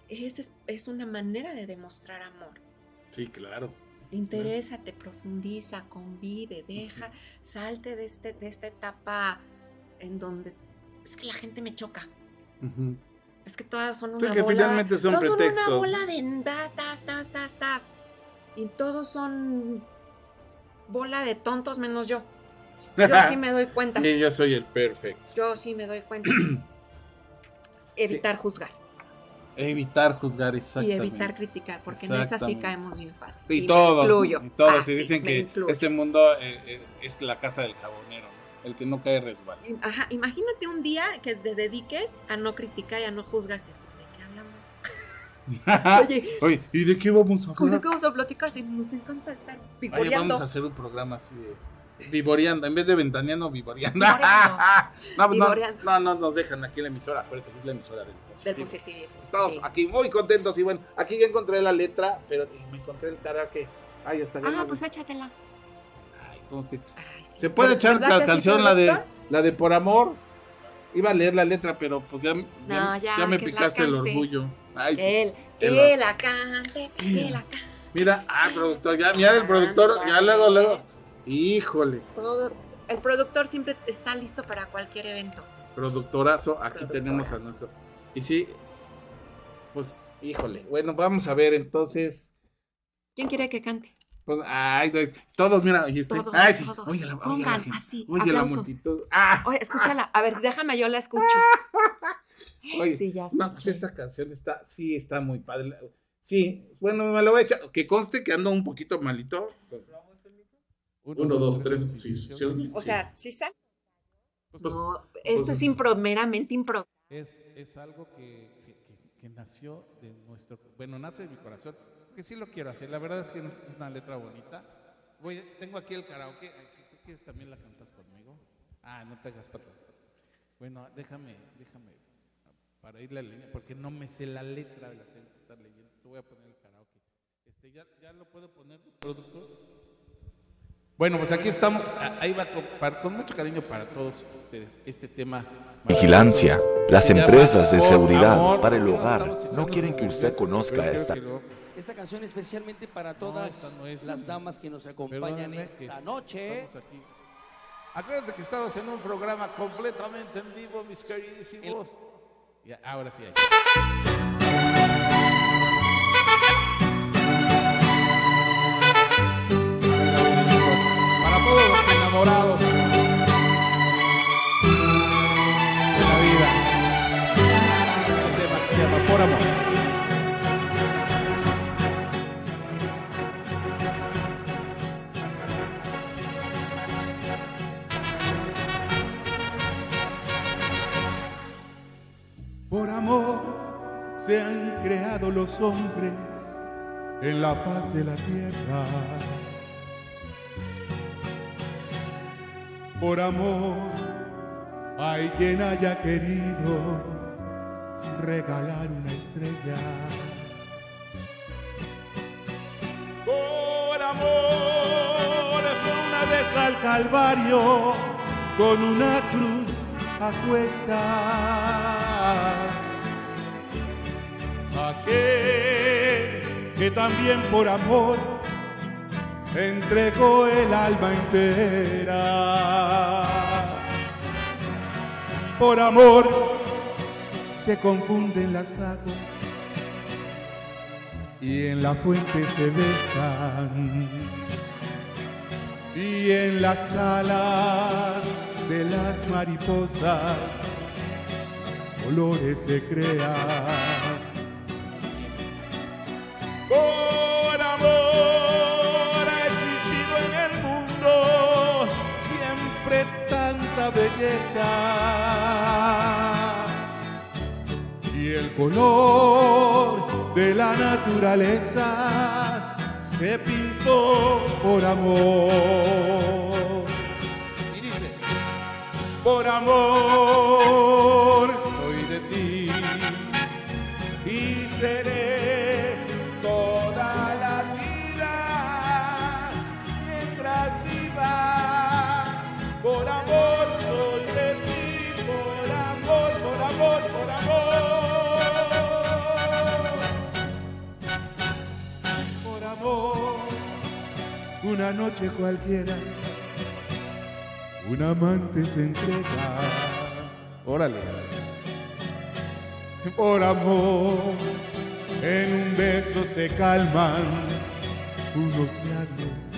Esa es, es una manera de demostrar amor. Sí, claro. Interésate, profundiza, convive, deja, salte de, este, de esta etapa en donde es que la gente me choca. Es que todas son una que bola. finalmente son todos son pretextos. una bola de tas, tas. Y todos son bola de tontos menos yo. Yo sí me doy cuenta. Sí, yo soy el perfecto. Yo sí me doy cuenta. Evitar juzgar Evitar juzgar y exactamente. evitar criticar, porque en esa sí caemos bien fácil. Sí, me todos. incluyo. y todos. Ah, y sí, dicen que este mundo eh, es, es la casa del jabonero. ¿no? El que no cae resbala. Ajá, imagínate un día que te dediques a no criticar y a no juzgar. Si, Oye. Oye, ¿y de qué vamos a Pues, ¿De hablar? qué vamos a platicar si nos encanta estar Oye, picoreando? vamos a hacer un programa así de vivoreando, en vez de ventaneando, vivoreando. Vivoreando. no, no, Vivoreando. no, no nos dejan aquí en la emisora, acuérdate que es la emisora del positivismo. Estamos sí. aquí muy contentos y bueno, aquí ya encontré la letra, pero me encontré el karaoke. Ay, está bien. Ah, pues échatela. Ay, ¿cómo que- Ay, sí. ¿Se puede echar ¿Verdad la canción, la de, la de Por Amor? Iba a leer la letra, pero pues ya, ya, ya, ya me picaste el orgullo. Ay, sí. Que él, la- la cante, que la cante. Mira, ah, productor, ya, mira el productor, ya luego, luego. Híjoles, Todo, el productor siempre está listo para cualquier evento. productorazo, aquí tenemos a nuestro. Y sí, pues, híjole. Bueno, vamos a ver entonces. ¿Quién quiere que cante? Pues, ay, todos, mira, y usted. Todos, ay, sí. todos. Oye, la, oye, la Pongan gente, así, oye, la aplausos. multitud. Ah, Oye, escúchala. A ver, déjame, yo la escucho. Oye, sí, ya no, pues esta canción está, sí, está muy padre. Sí, bueno, me lo voy a echar. Que conste que ando un poquito malito. Uno, dos, tres, sí, sí, sí. O sea, ¿sí sale? Pues, No, esto pues, es impro, meramente impro. Es, es algo que, que- que- que nació de nuestro, bueno, nace de mi corazón, que sí lo quiero hacer. La verdad es que es una letra bonita. Voy, tengo aquí el karaoke. Si tú quieres también la cantas conmigo. Ah, no te hagas pato. Bueno, déjame, déjame para irle a la línea, porque no me sé la letra, la tengo que estar leyendo. Te voy a poner el karaoke. Este, ¿ya, ya lo puedo poner, productor? Bueno, pues aquí estamos. Ah, Ahí va con, para- con mucho cariño para todos ustedes este tema. Vigilancia. Las empresas de seguridad Amor. para el hogar no quieren que de usted conozca esta. Esta canción especialmente para todas esta no es, las damas que nos acompañan esta est- noche. Acuérdense que estamos en un programa completamente en vivo, mis queridísimos. Ya, ahora sí. ahí. Para todos los enamorados de la vida. Este tema que se llama Por Amor. Amor se han creado los hombres en la paz de la tierra. Por amor hay quien haya querido regalar una estrella. Por amor una vez al Calvario con una cruz a cuestas. Aquel que también por amor entregó el alma entera. Por amor se confunden las aguas y en la fuente se besan y en las alas de las mariposas los colores se crean. Por amor ha existido en el mundo siempre tanta belleza y el color de la naturaleza se pintó por amor. Y dice, Por amor soy de ti y seré Por amor soy de ti, por amor, por amor, por amor. Por amor, una noche cualquiera un amante se entrega. Órale. Por amor, en un beso se calman unos labios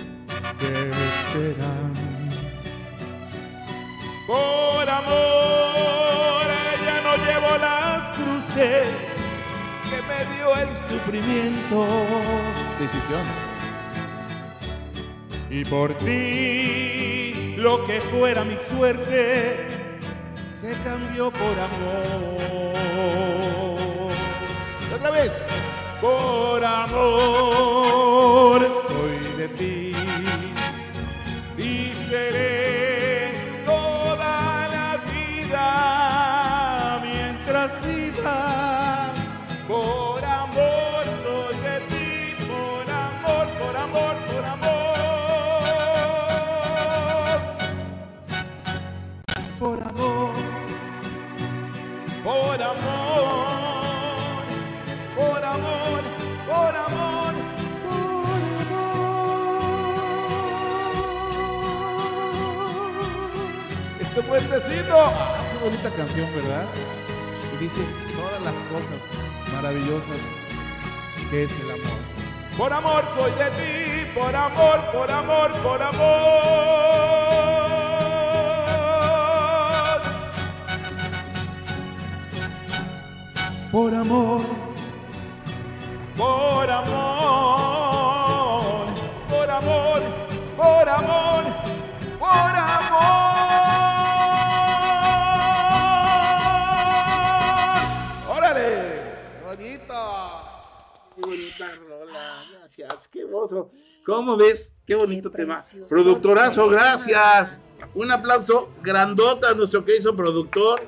que esperan. Por amor, ella no llevo las cruces que me dio el sufrimiento. decisión. Y por ti, lo que fuera mi suerte, se cambió por amor. Otra vez. por amor soy de ti. Y seré puentecito. Ah, qué bonita canción, ¿verdad? Y dice todas las cosas maravillosas que es el amor. por amor soy de ti, por amor, por amor, por amor. Por amor, Por amor, por amor, por amor, Gracias, qué hermoso. ¿Cómo ves? Qué bonito Qué tema. Productorazo, tema. gracias. Un aplauso grandota a nuestro que hizo productor.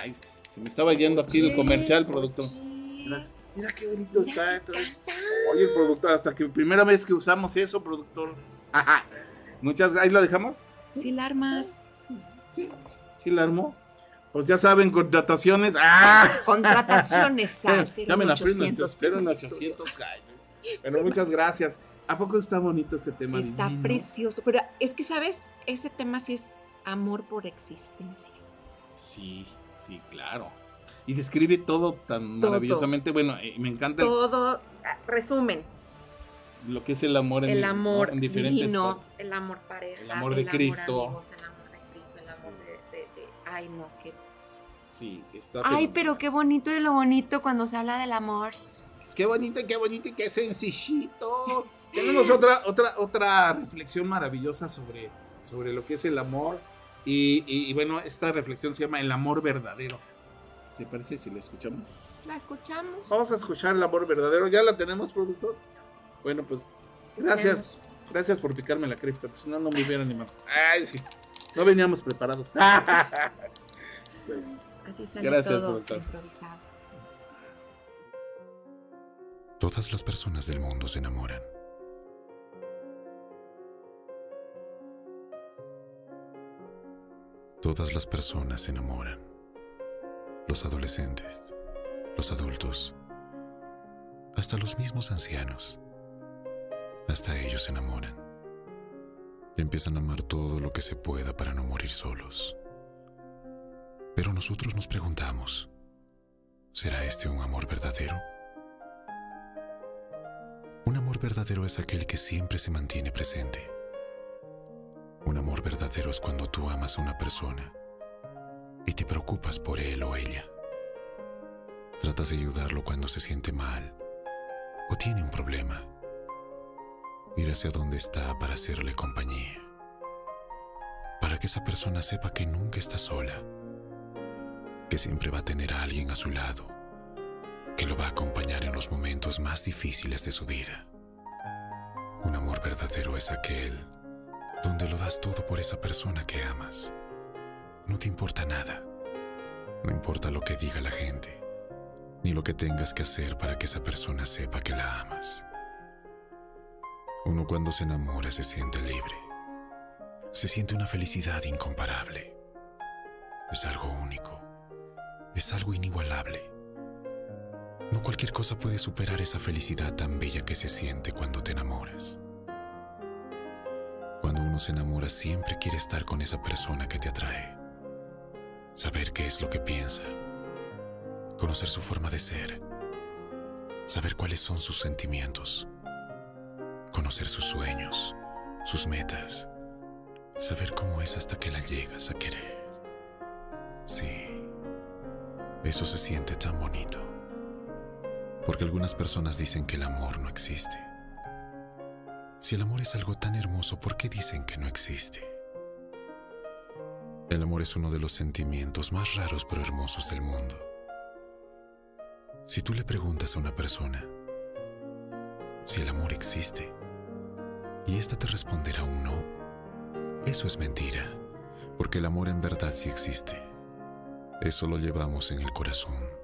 Ay, se me estaba yendo aquí el comercial, productor. Gracias. Mira qué bonito está. entonces. Oye, el productor, hasta que primera vez que usamos eso, productor. Ajá. Muchas gracias. ¿Ahí lo dejamos? Sí, la armas. Sí. ¿Sí la armó? Pues ya saben, contrataciones. ¡Ah! Contrataciones Llamen a 0800 nuestro 800. Bueno, muchas gracias. ¿A poco está bonito este tema? Está divino? precioso. Pero es que, ¿sabes? Ese tema sí es amor por existencia. Sí, sí, claro. Y describe todo tan Todo. maravillosamente. Bueno, eh, me encanta el- Todo, ah, resumen, lo que es el amor en, el amor en diferentes divino, partes. el amor pareja, El amor de Cristo. amigos, el amor de Cristo, el amor de, de- de- Ay, no, qué... Sí, está Ay, pero qué bonito y lo bonito cuando se habla del amor. Qué bonito, qué bonito y qué sencillito. Tenemos otra, otra, otra reflexión maravillosa sobre, sobre lo que es el amor. Y, y- y bueno, esta reflexión se llama El amor verdadero. ¿Te parece si la escuchamos? La escuchamos. Vamos a escuchar el amor verdadero. ¿Ya la tenemos, productor? Bueno, pues gracias. Gracias por picarme la cresta. Si no, no me hubiera animado. Ay, sí. No veníamos preparados. Así sale Gracias, todo doctor. improvisado. Todas las personas del mundo se enamoran. Todas las personas se enamoran. Los adolescentes, los adultos, hasta los mismos ancianos. Hasta ellos se enamoran. Empiezan a amar todo lo que se pueda para no morir solos. Pero nosotros nos preguntamos, ¿será este un amor verdadero? Un amor verdadero es aquel que siempre se mantiene presente. Un amor verdadero es cuando tú amas a una persona y te preocupas por él o ella. Tratas de ayudarlo cuando se siente mal o tiene un problema. Ir hacia donde está para hacerle compañía. Para que esa persona sepa que nunca está sola. Que siempre va a tener a alguien a su lado que lo va a acompañar en los momentos más difíciles de su vida. Un amor verdadero es aquel donde lo das todo por esa persona que amas. No te importa nada. No importa lo que diga la gente, ni lo que tengas que hacer para que esa persona sepa que la amas. Uno cuando se enamora se siente libre. Se siente una felicidad incomparable. Es algo único. Es algo inigualable. No cualquier cosa puede superar esa felicidad tan bella que se siente cuando te enamoras. Cuando uno se enamora siempre quiere estar con esa persona que te atrae. Saber qué es lo que piensa. Conocer su forma de ser. Saber cuáles son sus sentimientos. Conocer sus sueños, sus metas. Saber cómo es hasta que la llegas a querer. Sí, eso se siente tan bonito. Porque algunas personas dicen que el amor no existe. Si el amor es algo tan hermoso, ¿por qué dicen que no existe? El amor es uno de los sentimientos más raros pero hermosos del mundo. Si tú le preguntas a una persona, si el amor existe y ésta te responderá un no, eso es mentira, porque el amor en verdad sí existe. Eso lo llevamos en el corazón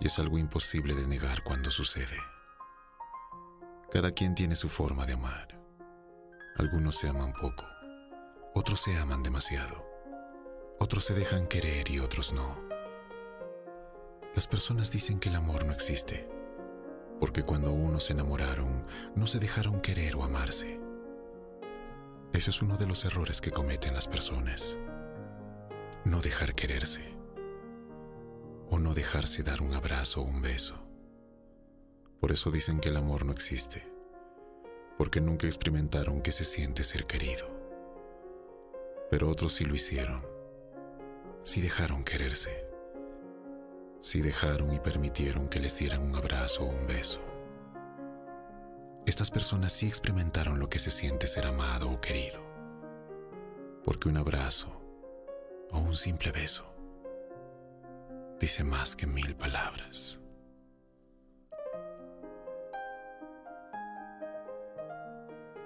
y es algo imposible de negar cuando sucede. Cada quien tiene su forma de amar. Algunos se aman poco, otros se aman demasiado, otros se dejan querer y otros no. Las personas dicen que el amor no existe, porque cuando unos se enamoraron no se dejaron querer o amarse. Ese es uno de los errores que cometen las personas. No dejar quererse o no dejarse dar un abrazo o un beso. Por eso dicen que el amor no existe, porque nunca experimentaron que se siente ser querido. Pero otros sí lo hicieron, sí dejaron quererse, sí dejaron y permitieron que les dieran un abrazo o un beso. Estas personas sí experimentaron lo que se siente ser amado o querido, porque un abrazo o un simple beso dice más que mil palabras.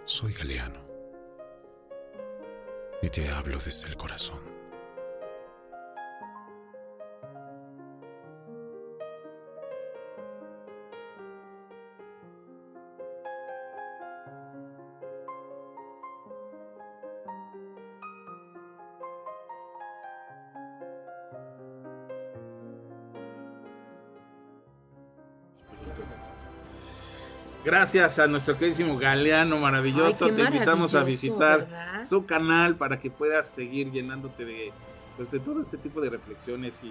Soy Galeano y te hablo desde el corazón. Gracias a nuestro queridísimo Galeano maravilloso. Ay, Te invitamos a visitar ¿verdad? su canal para que puedas seguir llenándote de, pues, de todo este tipo de reflexiones y,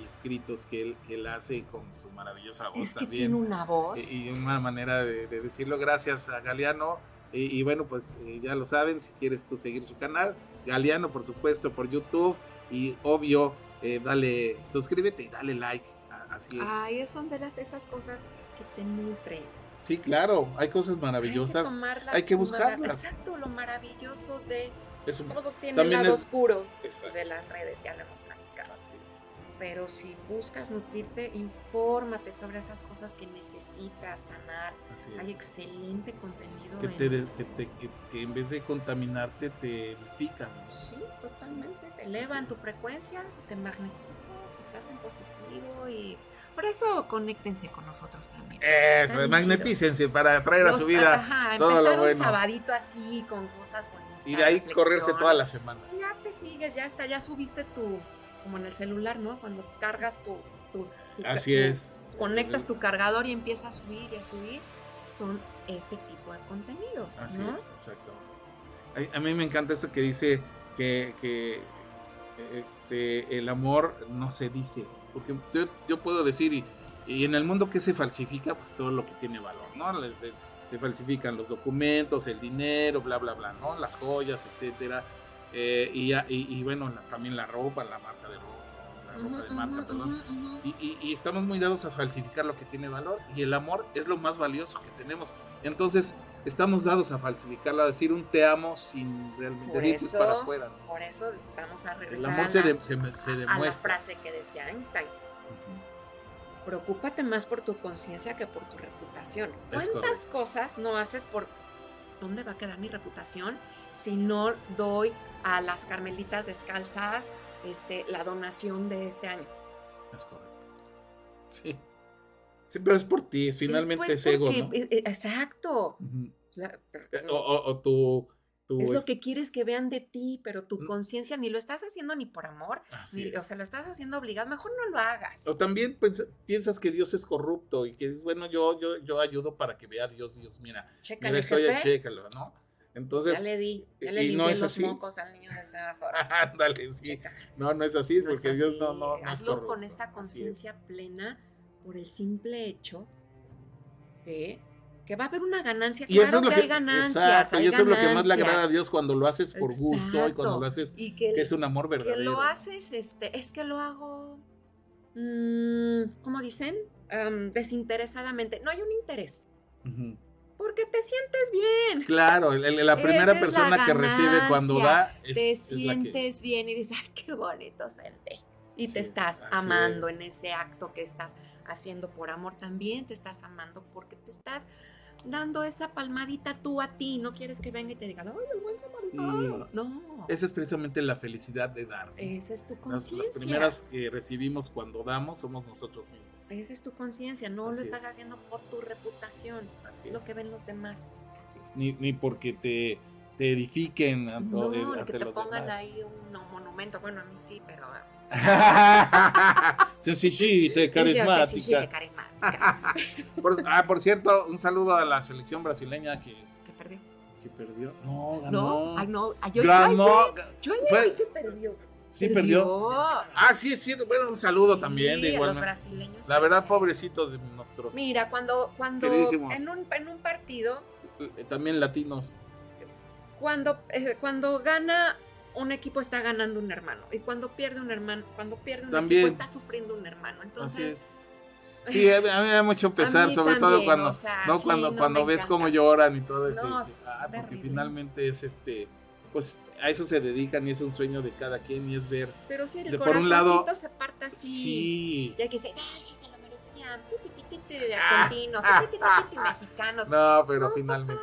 y escritos que él, que él hace con su maravillosa voz Es que también. tiene una voz. Y una manera de, de decirlo. Gracias a Galeano. Y, y bueno, pues eh, ya lo saben, si quieres tú seguir su canal, Galeano, por supuesto, por YouTube. Y obvio, eh, dale, suscríbete y dale like. Así es. Ay, son de las, esas cosas que te nutren. Sí, claro, hay cosas Hay que maravillosas. tomarla hay que buscarlas. Exacto, lo maravilloso de todo tiene el lado es- oscuro Exacto. de las redes, ya lo hemos platicado. Así es. Pero si buscas nutrirte, infórmate sobre esas cosas que necesitas sanar. Así Hay excelente contenido. Que, en- te, de- que, te- que- que en vez de contaminarte te edifican. Sí, totalmente. Te elevan tu frecuencia, te magnetizas, estás en positivo y por eso conéctense con nosotros también. Eso, magnetícense para atraer a Los- su vida ajá, todo empezar lo un bueno. sabadito así con cosas bonitas. Y de ahí reflexión. correrse toda la semana. Y Ya te sigues, ya está, ya subiste tu, como en el celular, ¿no? Cuando cargas tu, tu- tu- Así tu- es. Conectas tu cargador y empieza a subir y a subir. Son este tipo de contenidos, Así ¿no? es, exacto. A, a mí me encanta eso que dice que, que, este, el amor no se dice. Porque yo, yo puedo decir, y, y en el mundo que se falsifica, pues todo lo que tiene valor, ¿no? Se falsifican los documentos, el dinero, bla, bla, bla, ¿no? Las joyas, etcétera. Eh, y, ya- y, y bueno, la- también la ropa, la marca de ropa, la ropa de marca, perdón. y estamos muy dados a falsificar lo que tiene valor y el amor es lo más valioso que tenemos. Entonces estamos dados a falsificarlo, a decir un te amo sin realmente Por dientes eso, para afuera. ¿no? por eso vamos a El regresar amor a, se, la, de- se se a la frase que decía Einstein. Preocúpate más por tu conciencia que por tu reputación. Es ¿Cuántas correcto. cosas no haces por dónde va a quedar mi reputación si no doy a las carmelitas descalzas este, la donación de este año? Es correcto. Sí. Sí, pero es por ti, finalmente pues es ego, porque- ¿no? eh, eh, Ujú. Exacto. La- Eh, O, o- o tu, tu es lo es- que quieres que vean de ti, pero tu Mm. conciencia ni lo estás haciendo ni por amor, Así ni, es. o sea, lo estás haciendo obligado. Mejor no lo hagas. O también pens- piensas que Dios es corrupto y que es bueno, yo, yo, yo ayudo para que vea a Dios, Dios, mira, Chécale, mira, estoy jefe. chécalo, ¿no? Entonces, ya le di, ya y le no limpié es los así. mocos al niño del semáforo. ándale, sí. Checa. No, no es así, No es porque Dios no, no, no es Hazlo corrupto. con esta es. conciencia plena por el simple hecho de que va a haber una ganancia. Y eso claro es lo que, que, hay ganancias. exacto, hay y eso es lo que más le agrada a. Dios cuando lo haces por gusto y cuando lo haces Y que, que es un amor que verdadero. lo haces, este, es que lo hago, mm, ¿cómo dicen? Am, desinteresadamente. No hay un interés. Porque te sientes bien. Claro, el- el- la primera la persona que recibe cuando da es, te es la que sientes bien y dices, ay, qué bonito senté. Y Sí, te estás amando es. en ese acto que estás haciendo por amor. También te estás amando porque te estás dando esa palmadita tú a ti. No quieres que venga y te diga, ¡ay, el buen samaritano! No. Esa es precisamente la felicidad de dar. ¿no? Esa es tu Las, conciencia. las primeras que recibimos cuando damos somos nosotros mismos. Esa es tu conciencia. No Así lo estás es. haciendo por tu reputación. Así es lo que ven los demás. Ni, ni porque te, te edifiquen ante, No, eh, ni que te pongan demás. ahí un monumento. Bueno, a mí sí, pero. Sencillita, carismática. Por, ah, por cierto, un saludo a la selección brasileña que, que perdió. que perdió. No, ganó. No, ah, no. ah, yo, Ganó. yo, yo, yo Fue- vi que perdió. Sí, perdió. Ah, sí, sí. Bueno, un saludo Sí, también de a igual. los brasileños La verdad, pobrecitos de nuestros. Mira, cuando, cuando en un, en un partido, eh, También latinos. cuando, eh, cuando gana un equipo está ganando un hermano. Y cuando pierde un hermano, cuando pierde un También. equipo está sufriendo un hermano. Entonces, es. Sí, a mí me da mucho pesar, sobre todo también, cuando, o sea, no, sí, cuando, no cuando ves encanta. cómo lloran y todo esto. No, es ah, porque terrible. finalmente es este, pues a eso se dedican y es un sueño de cada quien y es ver. pero si el de por un lado, se parta así. Sí. Ya que dice, ah, sí se lo merecían. Ah, argentinos, ah, ah, mexicanos. No, pero finalmente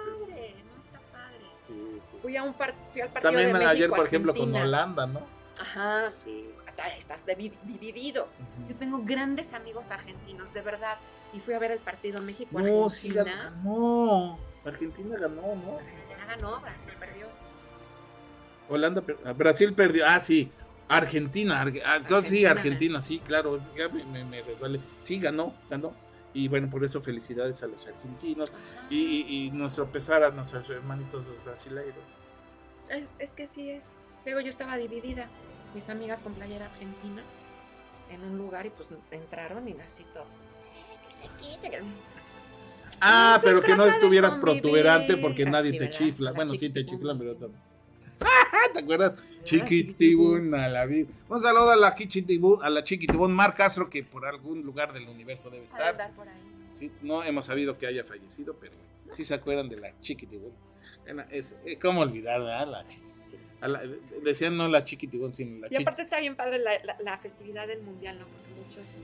Sí. Fui a un par- fui al partido También de México, ayer, por ejemplo, con Argentina. Holanda, ¿no? Ajá. Sí. Hasta estás divi- dividido. Yo tengo grandes amigos argentinos, de verdad. Y fui a ver el partido México-Argentina. No, sí ganó. Argentina ganó, ¿no? Argentina ganó, Brasil perdió. Holanda, per- ah, Brasil perdió. Ah, sí. Argentina. Arge- ah, entonces sí, Argentina. Argentina, sí, claro. Ya me, me, me resbalé. Sí, ganó, ganó. Y bueno, por eso felicidades a los argentinos. Y, y- y nuestro pesar a nuestros hermanitos los brasileiros. Es, es que sí es. Digo, yo estaba dividida. Mis amigas con playera argentina en un lugar y pues entraron y así todos. Ah, pero que no estuvieras convivir. protuberante porque nadie te ¿verdad? chifla. La Bueno, sí te chiflan, pero también. ¿Te acuerdas? Chiquitibún a la vida. Un saludo a la Chiquitibún, a la Chiquitibún Mar Castro, que por algún lugar del universo debe estar. andar por ahí. Sí, no hemos sabido que haya fallecido, pero sí se acuerdan de la Chiquitibún. Era- Es, eh, ¿Cómo olvidar, verdad? La- a la- decían no la Chiquitibún, sino la Y aparte está bien padre la, la- la festividad del mundial, ¿no? Porque muchos.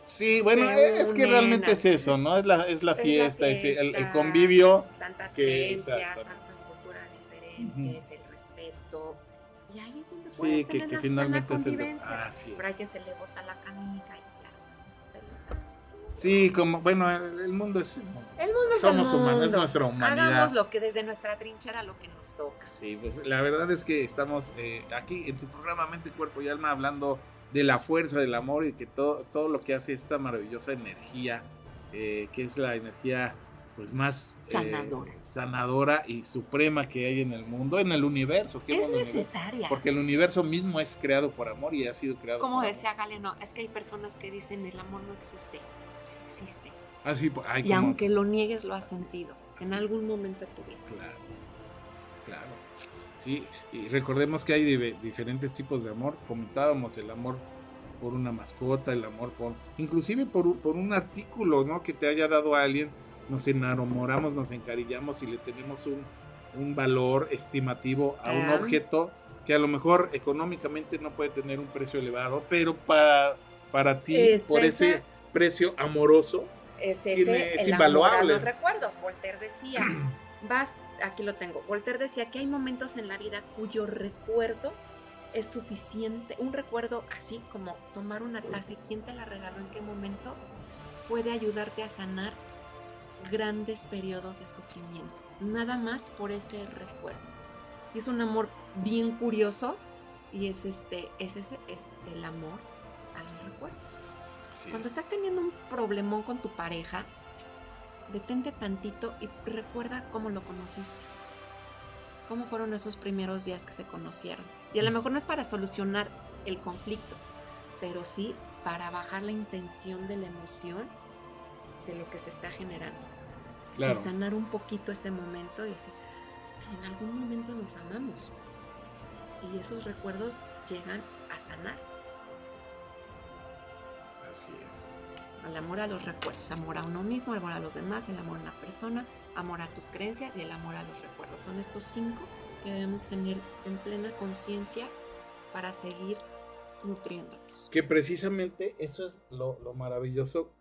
Sí, bueno, se es que realmente es eso, ¿no? Es la, es la Es la fiesta, es el- convivio. Tantas que- creencias, tantas diferentes, el respeto. Y ahí es donde Sí, que- tener que una finalmente es el- Pero hay es. quien se le bota la canica y "Ah, pelota". Sí, como, bueno, el, el mundo es el mundo. El mundo es Somos el mundo. humanos, es nuestra humanidad. Hagamos lo que desde nuestra trinchera lo que nos toca. Sí, pues la verdad es que estamos eh, aquí en tu programa Mente, Cuerpo y Alma hablando de la fuerza del amor y que todo, todo lo que hace esta maravillosa energía, eh, que es la energía pues más eh, Sanadora. y suprema que hay en el mundo, en el universo. ¿qué Es universo? necesaria. Porque el universo mismo es creado por amor y ha sido creado Como por decía Galeno, es que hay personas que dicen el amor no existe. Sí existe. amor. Así, pues, ay, y como- aunque lo niegues, lo has Así sentido. En algún momento de tu vida. Claro, claro. Sí, y recordemos que hay diferentes tipos de amor. Comentábamos el amor por una mascota, el amor por, inclusive por, un- por un artículo, ¿no? Que te haya dado alguien. Nos enamoramos, nos encariñamos y le tenemos un, un valor estimativo a un objeto que a lo mejor económicamente no puede tener un precio elevado, pero para, para ti, Es por ese ese- precio amoroso, Es Tiene- ese es el amor a invaluable. los recuerdos. Voltaire decía, vas, aquí lo tengo. Voltaire decía que hay momentos en la vida cuyo recuerdo es suficiente, un recuerdo así como tomar una taza y quién te la regaló, en qué momento, puede ayudarte a sanar grandes periodos de sufrimiento. Nada más por ese recuerdo. Y es un amor bien curioso y es este, es ese, es el amor a los recuerdos. Así Cuando es. estás teniendo un problemón con tu pareja, detente tantito y recuerda cómo lo conociste. Cómo fueron esos primeros días que se conocieron. Y a lo mejor no es para solucionar el conflicto, pero sí para bajar la intención de la emoción de lo que se está generando. Claro. Y sanar un poquito ese momento y decir, en algún momento nos amamos. Y esos recuerdos llegan a sanar. Así es. El amor a los recuerdos, amor a uno mismo, amor a los demás, el amor a una persona, amor a tus creencias y el amor a los recuerdos. Son estos cinco que debemos tener en plena conciencia para seguir nutriéndonos. Que precisamente eso es lo, lo maravilloso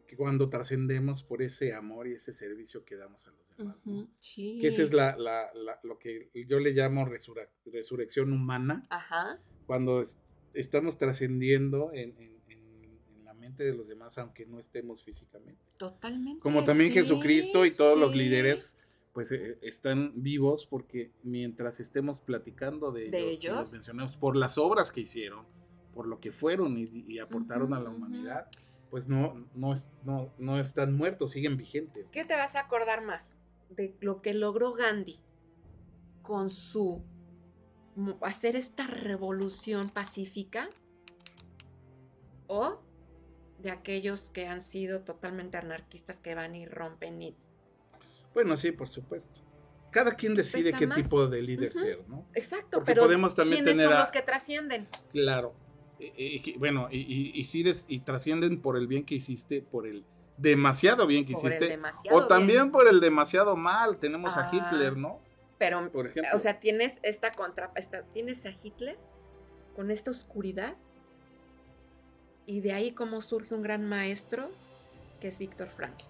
que cuando trascendemos por ese amor y ese servicio que damos a los demás. ¿no? Ujú, Sí. Que esa es la, la- la- lo que yo le llamo resura- resurrección humana, Ajá. cuando es- estamos trascendiendo en, en- en- en la mente de los demás, aunque no estemos físicamente. Totalmente. Como también sí, Jesucristo y todos los sí. líderes, pues eh, están vivos porque mientras estemos platicando de, ¿De ellos, y los ellos? mencionamos por las obras que hicieron, por lo que fueron y, y aportaron a la Ujú, ujú. humanidad, pues no, no, es- no, no están muertos, siguen vigentes. ¿Qué te vas a acordar más? De lo que logró Gandhi con su hacer esta revolución pacífica o de aquellos que han sido totalmente anarquistas que van y rompen y Bueno, sí, por supuesto. Cada quien decide qué más. tipo de líder ser, ¿no? exacto, Porque pero podemos también ¿quiénes tener son a- los que trascienden? Claro. Y, y- y- bueno, y, y, y sí des- y trascienden por el bien que hiciste, por el demasiado bien que Por hiciste. O también bien. por el demasiado mal. Tenemos a Ah. Hitler, ¿no? Pero Por ejemplo. o sea, tienes esta contra esta, tienes a Hitler con esta oscuridad y de ahí cómo surge un gran maestro que es Víctor Frankl.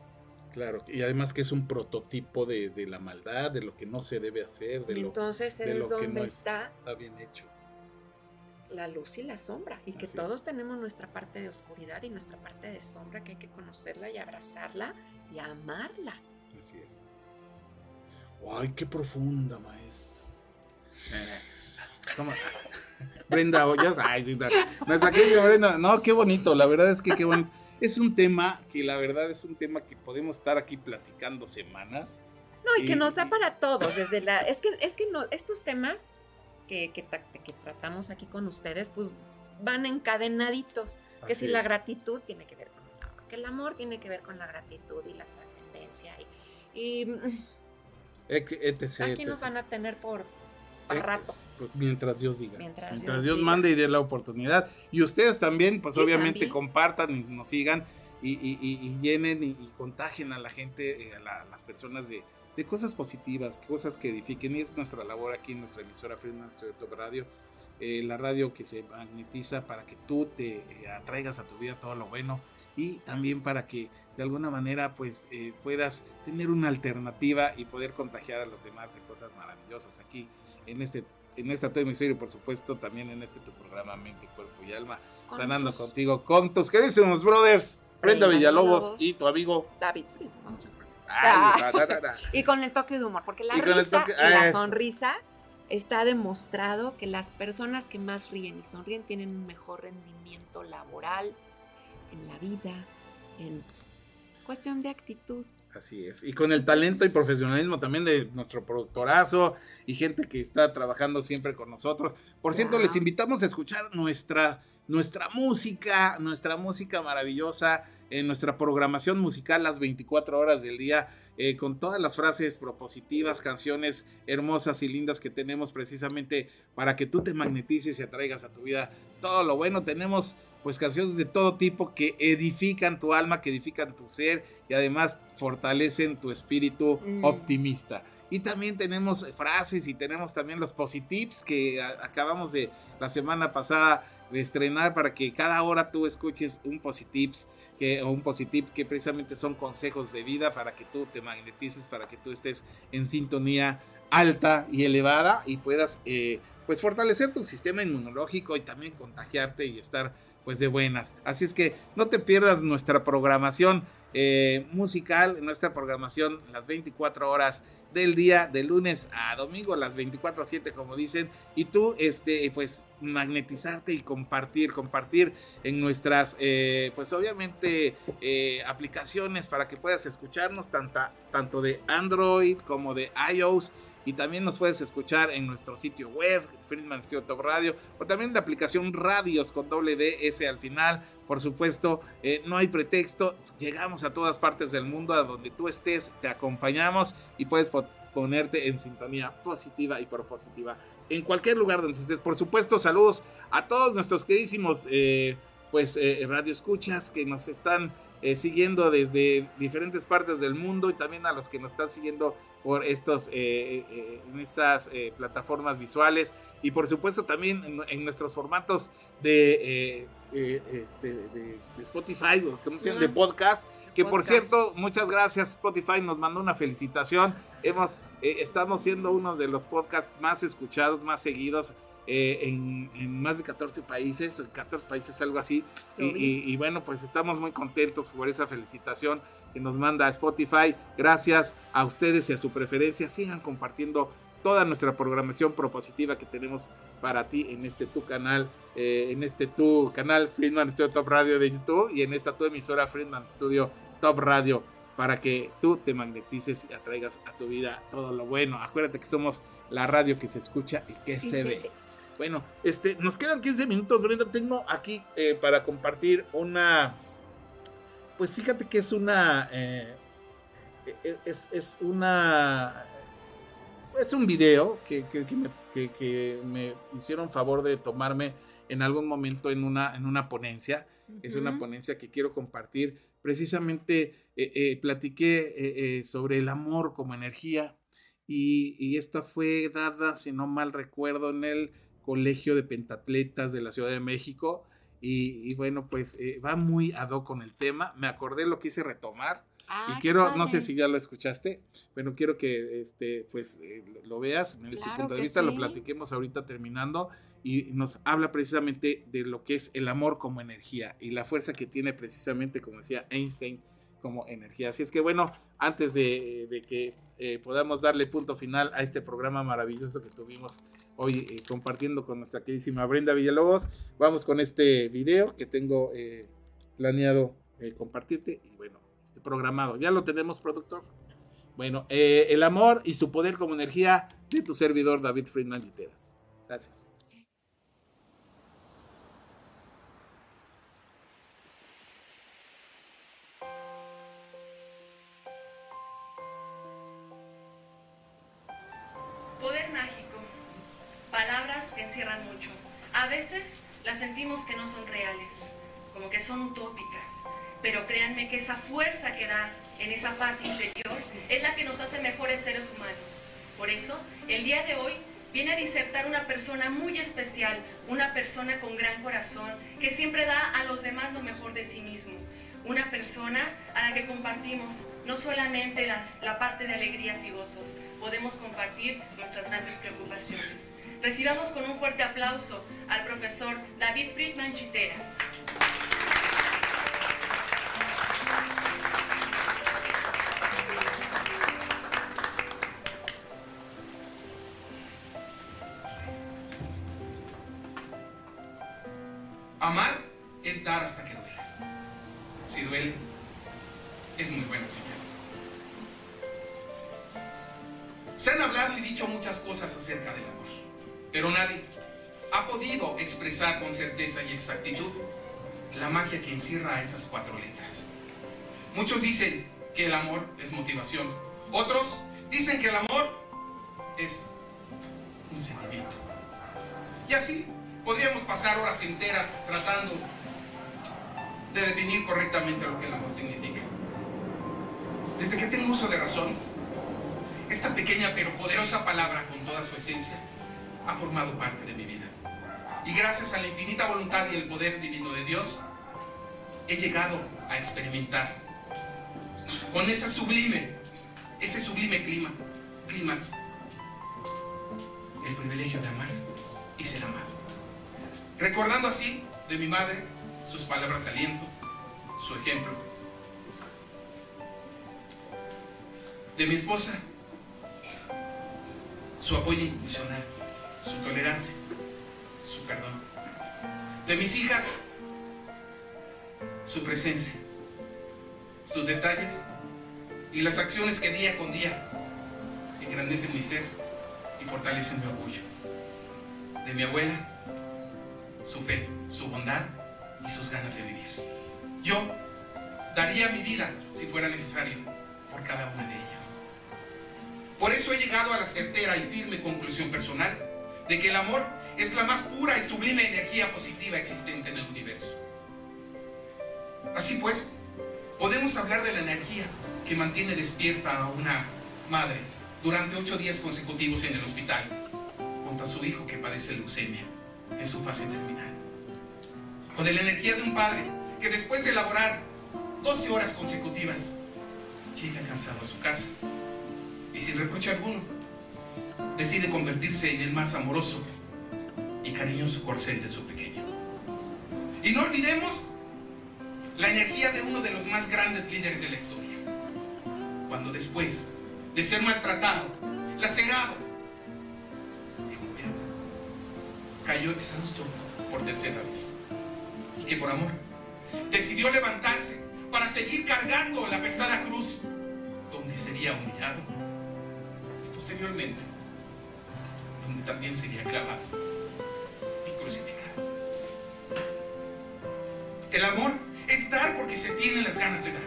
Claro, y además que es un prototipo de, de la maldad, de lo que no se debe hacer, de Y lo, entonces de lo que donde no está está bien hecho. La luz y la sombra y que Así todos es. tenemos nuestra parte de oscuridad y nuestra parte de sombra que hay que conocerla y abrazarla y amarla. Así es. Ay, qué profunda, maestro. Eh, ¿cómo? Brenda Hoyos, ay, sí, no, nuestra querida Brenda, no, qué bonito, la verdad es que qué bonito. Es un tema que la verdad es un tema que podemos estar aquí platicando semanas. No, y que nos da para todos, desde la, es que, es que no, estos temas que, que, que tratamos aquí con ustedes, pues van encadenaditos. Que Así si la es. gratitud tiene que ver con el amor, que el amor tiene que ver con la gratitud y la trascendencia. Y, y, mm, etc, aquí nos etc. van a tener por, rato. mientras Dios diga. Mientras Mientras, Dios Dios, diga. mande y dé la oportunidad. Y ustedes también, pues Sí, obviamente también. compartan y nos sigan y, y- y- y llenen y, y contagien a la gente, eh, a, la- a las personas de, de cosas positivas, cosas que edifiquen. Y es nuestra labor aquí en nuestra emisora Freeman Studio Top Radio. eh, la radio que se magnetiza para que tú te eh, atraigas a tu vida todo lo bueno y también para que de alguna manera pues eh, puedas tener una alternativa y poder contagiar a los demás de cosas maravillosas aquí en este en esta tu emisora y por supuesto también en este tu programa Mente, Cuerpo y Alma Con sanando sus- contigo con tus queridísimos brothers Brenda Villalobos Villalobos. y tu amigo David muchas gracias. Ay, da. Y con el toque de humor, porque la Y risa toque- y la sonrisa está demostrado que las personas que más ríen y sonríen tienen un mejor rendimiento laboral, en la vida, en cuestión de actitud. Así es. Y con el talento y profesionalismo también de nuestro productorazo y gente que está trabajando siempre con nosotros. Por cierto, Wow. les invitamos a escuchar nuestra, nuestra música, nuestra música maravillosa, en nuestra programación musical las 24 horas del día, eh, con todas las frases propositivas, canciones hermosas y lindas que tenemos precisamente para que tú te magnetices y atraigas a tu vida todo lo bueno. Tenemos pues canciones de todo tipo que edifican tu alma, que edifican tu ser y además fortalecen tu espíritu Mm. optimista. Y también tenemos frases y tenemos también los positives que acabamos de la semana pasada de estrenar para que cada hora tú escuches un positives o un positive que precisamente son consejos de vida para que tú te magnetices, para que tú estés en sintonía alta y elevada y puedas eh, pues fortalecer tu sistema inmunológico y también contagiarte y estar pues de buenas. Así es que no te pierdas nuestra programación eh, musical, nuestra programación las 24 horas del día, de lunes a domingo, las 24 a 7 como dicen, y tú este pues magnetizarte y compartir, compartir en nuestras eh, pues obviamente eh, aplicaciones para que puedas escucharnos tanta, tanto de Android como de iOS y también nos puedes escuchar en nuestro sitio web, Friedman Studio Top Radio, o también la aplicación Radios con doble DS al final. Por supuesto, eh, no hay pretexto, llegamos a todas partes del mundo, a donde tú estés, te acompañamos y puedes po- ponerte en sintonía positiva y propositiva en cualquier lugar donde estés. Por supuesto, saludos a todos nuestros queridísimos eh, pues eh, radio escuchas que nos están eh, siguiendo desde diferentes partes del mundo y también a los que nos están siguiendo por estos, eh, en estas plataformas visuales y por supuesto también en, nuestros formatos de, este, de, Spotify, ¿cómo se llama? De podcast. Que por cierto, muchas gracias Spotify, nos mandó una felicitación. Hemos, estamos siendo uno de los podcasts más escuchados, más seguidos eh, en, más de 14 países, 14 países, algo así. Y, bueno, pues estamos muy contentos por esa felicitación que nos manda Spotify. Gracias a ustedes y a su preferencia. Sigan compartiendo toda nuestra programación propositiva que tenemos para ti en este tu canal, eh, en este tu canal Friedman Studio Top Radio de YouTube y en esta tu emisora Friedman Studio Top Radio para que tú te magnetices y atraigas a tu vida todo lo bueno. Acuérdate que somos la radio que se escucha y que se ve. Bueno, este, nos quedan 15 minutos, Brenda. Tengo aquí eh, para compartir una. Pues fíjate que es una. Eh, e, es, una. Es un video que, me, hicieron favor de tomarme en algún momento en una, en una ponencia. Es una ponencia que quiero compartir. Precisamente eh, platiqué sobre el amor como energía. Y, y, esta fue dada, si no mal recuerdo, en el Colegio de Pentatletas de la Ciudad de México. Y, bueno, pues eh, va muy ad hoc con el tema. Me acordé, lo quise retomar. Y quiero, no sé si ya lo escuchaste, pero quiero que este, pues eh, lo veas en este punto de vista, lo platiquemos ahorita terminando y nos habla precisamente de lo que es el amor como energía y la fuerza que tiene precisamente, como decía Einstein, como energía. Así es que bueno, antes de, que eh, podamos darle punto final a este programa maravilloso que tuvimos hoy eh, compartiendo con nuestra queridísima Brenda Villalobos, vamos con este video que tengo planeado compartirte y bueno, este programado. Ya lo tenemos, productor. Bueno, el amor y su poder como energía de tu servidor David Friedman Literas. Gracias. A veces las sentimos que no son reales, como que son utópicas, pero créanme que esa fuerza que da en esa parte interior es la que nos hace mejores seres humanos. Por eso, el día de hoy viene a disertar una persona muy especial, una persona con gran corazón, que siempre da a los demás lo mejor de sí mismo. Una persona a la que compartimos no solamente la parte de alegrías y gozos, podemos compartir nuestras grandes preocupaciones. Recibamos con un fuerte aplauso al profesor David Friedman Chiteras. Encierra esas cuatro letras. Muchos dicen que el amor es motivación, otros dicen que el amor es un sentimiento. Y así podríamos pasar horas enteras tratando de definir correctamente lo que el amor significa. Desde que tengo uso de razón, esta pequeña pero poderosa palabra con toda su esencia ha formado parte de mi vida. Y gracias a la infinita voluntad y el poder divino de Dios, he llegado a experimentar con esa sublime, ese sublime clima, el privilegio de amar y ser amado. Recordando así de mi madre sus palabras de aliento, su ejemplo, de mi esposa, su apoyo incondicional su tolerancia, su perdón. De mis hijas, su presencia, sus detalles y las acciones que día con día engrandecen mi ser y fortalecen mi orgullo. De mi abuela, su fe, su bondad y sus ganas de vivir. Yo daría mi vida, si fuera necesario, por cada una de ellas. Por eso he llegado a la certera y firme conclusión personal de que el amor es la más pura y sublime energía positiva existente en el universo. Así pues, Podemos hablar de la energía que mantiene despierta a una madre durante ocho días consecutivos en el hospital junto a su hijo que padece leucemia en su fase terminal. O de la energía de un padre que después de laborar 12 horas consecutivas llega cansado a su casa y sin reproche alguno decide convertirse en el más amoroso y cariñoso corcel de su pequeño. Y no olvidemos la energía de uno de los más grandes líderes de la historia, cuando después de ser maltratado, lacerado cayó exhausto por tercera vez y que por amor decidió levantarse para seguir cargando la pesada cruz donde sería humillado y posteriormente donde también sería clavado y crucificado. El amor es dar porque se tiene las ganas de dar.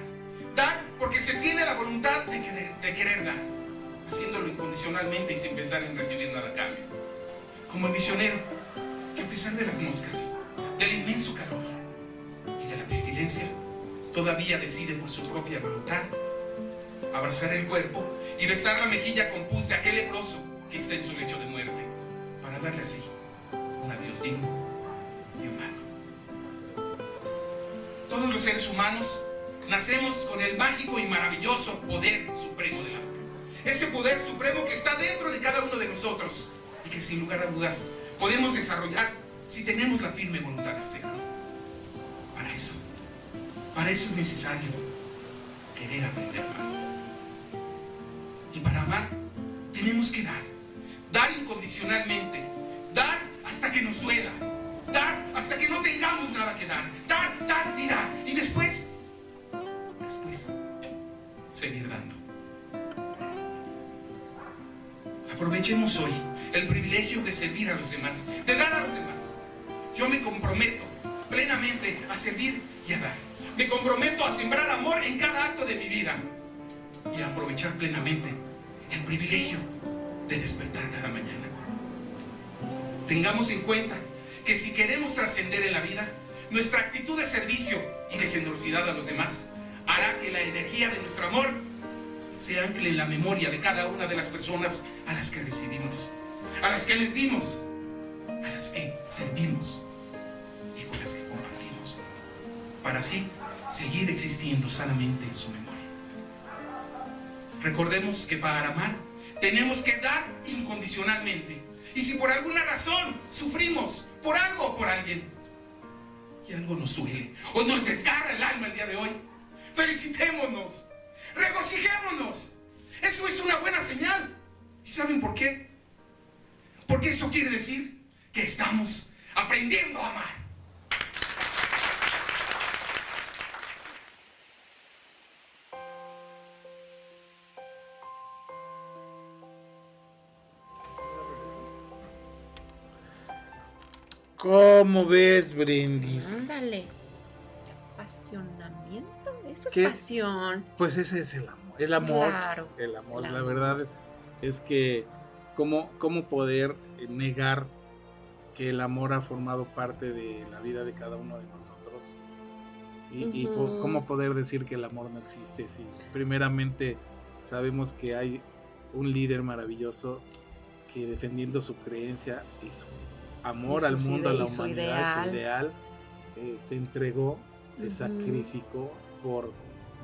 Dar porque se tiene la voluntad de de querer dar, haciéndolo incondicionalmente y sin pensar en recibir nada a cambio. Como el misionero, que a pesar de las moscas, del inmenso calor y de la pestilencia, todavía decide por su propia voluntad abrazar el cuerpo y besar la mejilla con pus de aquel leproso que está en su lecho de muerte, para darle así un adiós digno Todos los seres humanos nacemos con el mágico y maravilloso poder supremo del amor. Ese poder supremo que está dentro de cada uno de nosotros y que sin lugar a dudas podemos desarrollar si tenemos la firme voluntad de hacerlo. Para eso, para eso es necesario querer aprender a amar. Y para amar tenemos que dar, dar incondicionalmente, dar hasta que nos duela, dar hasta que no tengamos nada que dar, dar, dar y dar. Y después, después, seguir dando. Aprovechemos hoy el privilegio de servir a los demás, de dar a los demás. Yo me comprometo plenamente a servir y a dar. Me comprometo a sembrar amor en cada acto de mi vida y a aprovechar plenamente el privilegio de despertar cada mañana. Tengamos en cuenta que si queremos trascender en la vida, nuestra actitud de servicio y de generosidad a los demás hará que la energía de nuestro amor se ancle en la memoria de cada una de las personas a las que recibimos, a las que les dimos, a las que servimos y con las que compartimos, para así seguir existiendo sanamente en su memoria. Recordemos que para amar tenemos que dar incondicionalmente. Y si por alguna razón sufrimos por algo o por alguien, y algo nos suele o nos desgarra el alma el día de hoy, felicitémonos, regocijémonos. Eso es una buena señal. ¿Y saben por qué? Porque eso quiere decir que estamos aprendiendo a amar. ¿Cómo ves, Brindis? Ándale. Apasionamiento. Eso es pasión. Pues ese es el amor. El amor. Claro. El amor. La verdad es, es que cómo, cómo poder negar que el amor ha formado parte de la vida de cada uno de nosotros. Y, y po- Ujú. cómo poder decir que el amor no existe si primeramente sabemos que hay un líder maravilloso que defendiendo su creencia y su amor al mundo, a la y su humanidad, su ideal. ideal, eh, se entregó, se sacrificó por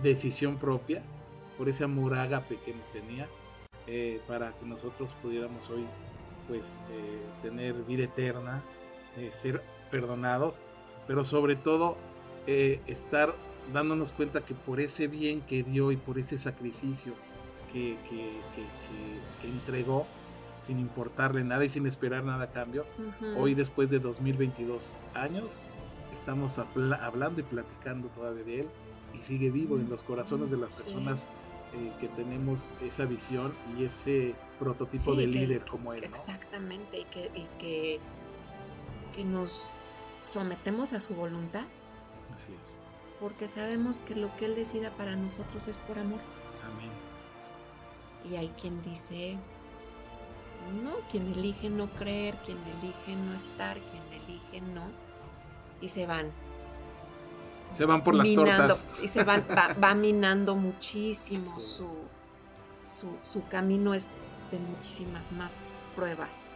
decisión propia, por ese amor ágape que nos tenía, eh, para que nosotros pudiéramos hoy pues eh, tener vida eterna, ser perdonados, pero sobre todo estar dándonos cuenta que por ese bien que dio y por ese sacrificio que- que- que entregó, sin importarle nada y sin esperar nada a cambio, hoy después de 2022 años, estamos habla- hablando y platicando todavía de él y sigue vivo en los corazones de las Sí. personas eh, que tenemos esa visión y ese prototipo Sí, de que- líder como él. ¿no? Exactamente. Y que, y que, que nos sometemos a su voluntad Así es. porque sabemos que lo que Él decida para nosotros es por amor. Amén. Y hay quien dice, no, quien elige no creer, quien elige no estar, quien elige no, y se van. Se van por las minando, tortas. Y se van, va, va minando muchísimo su, su, su camino es de muchísimas más pruebas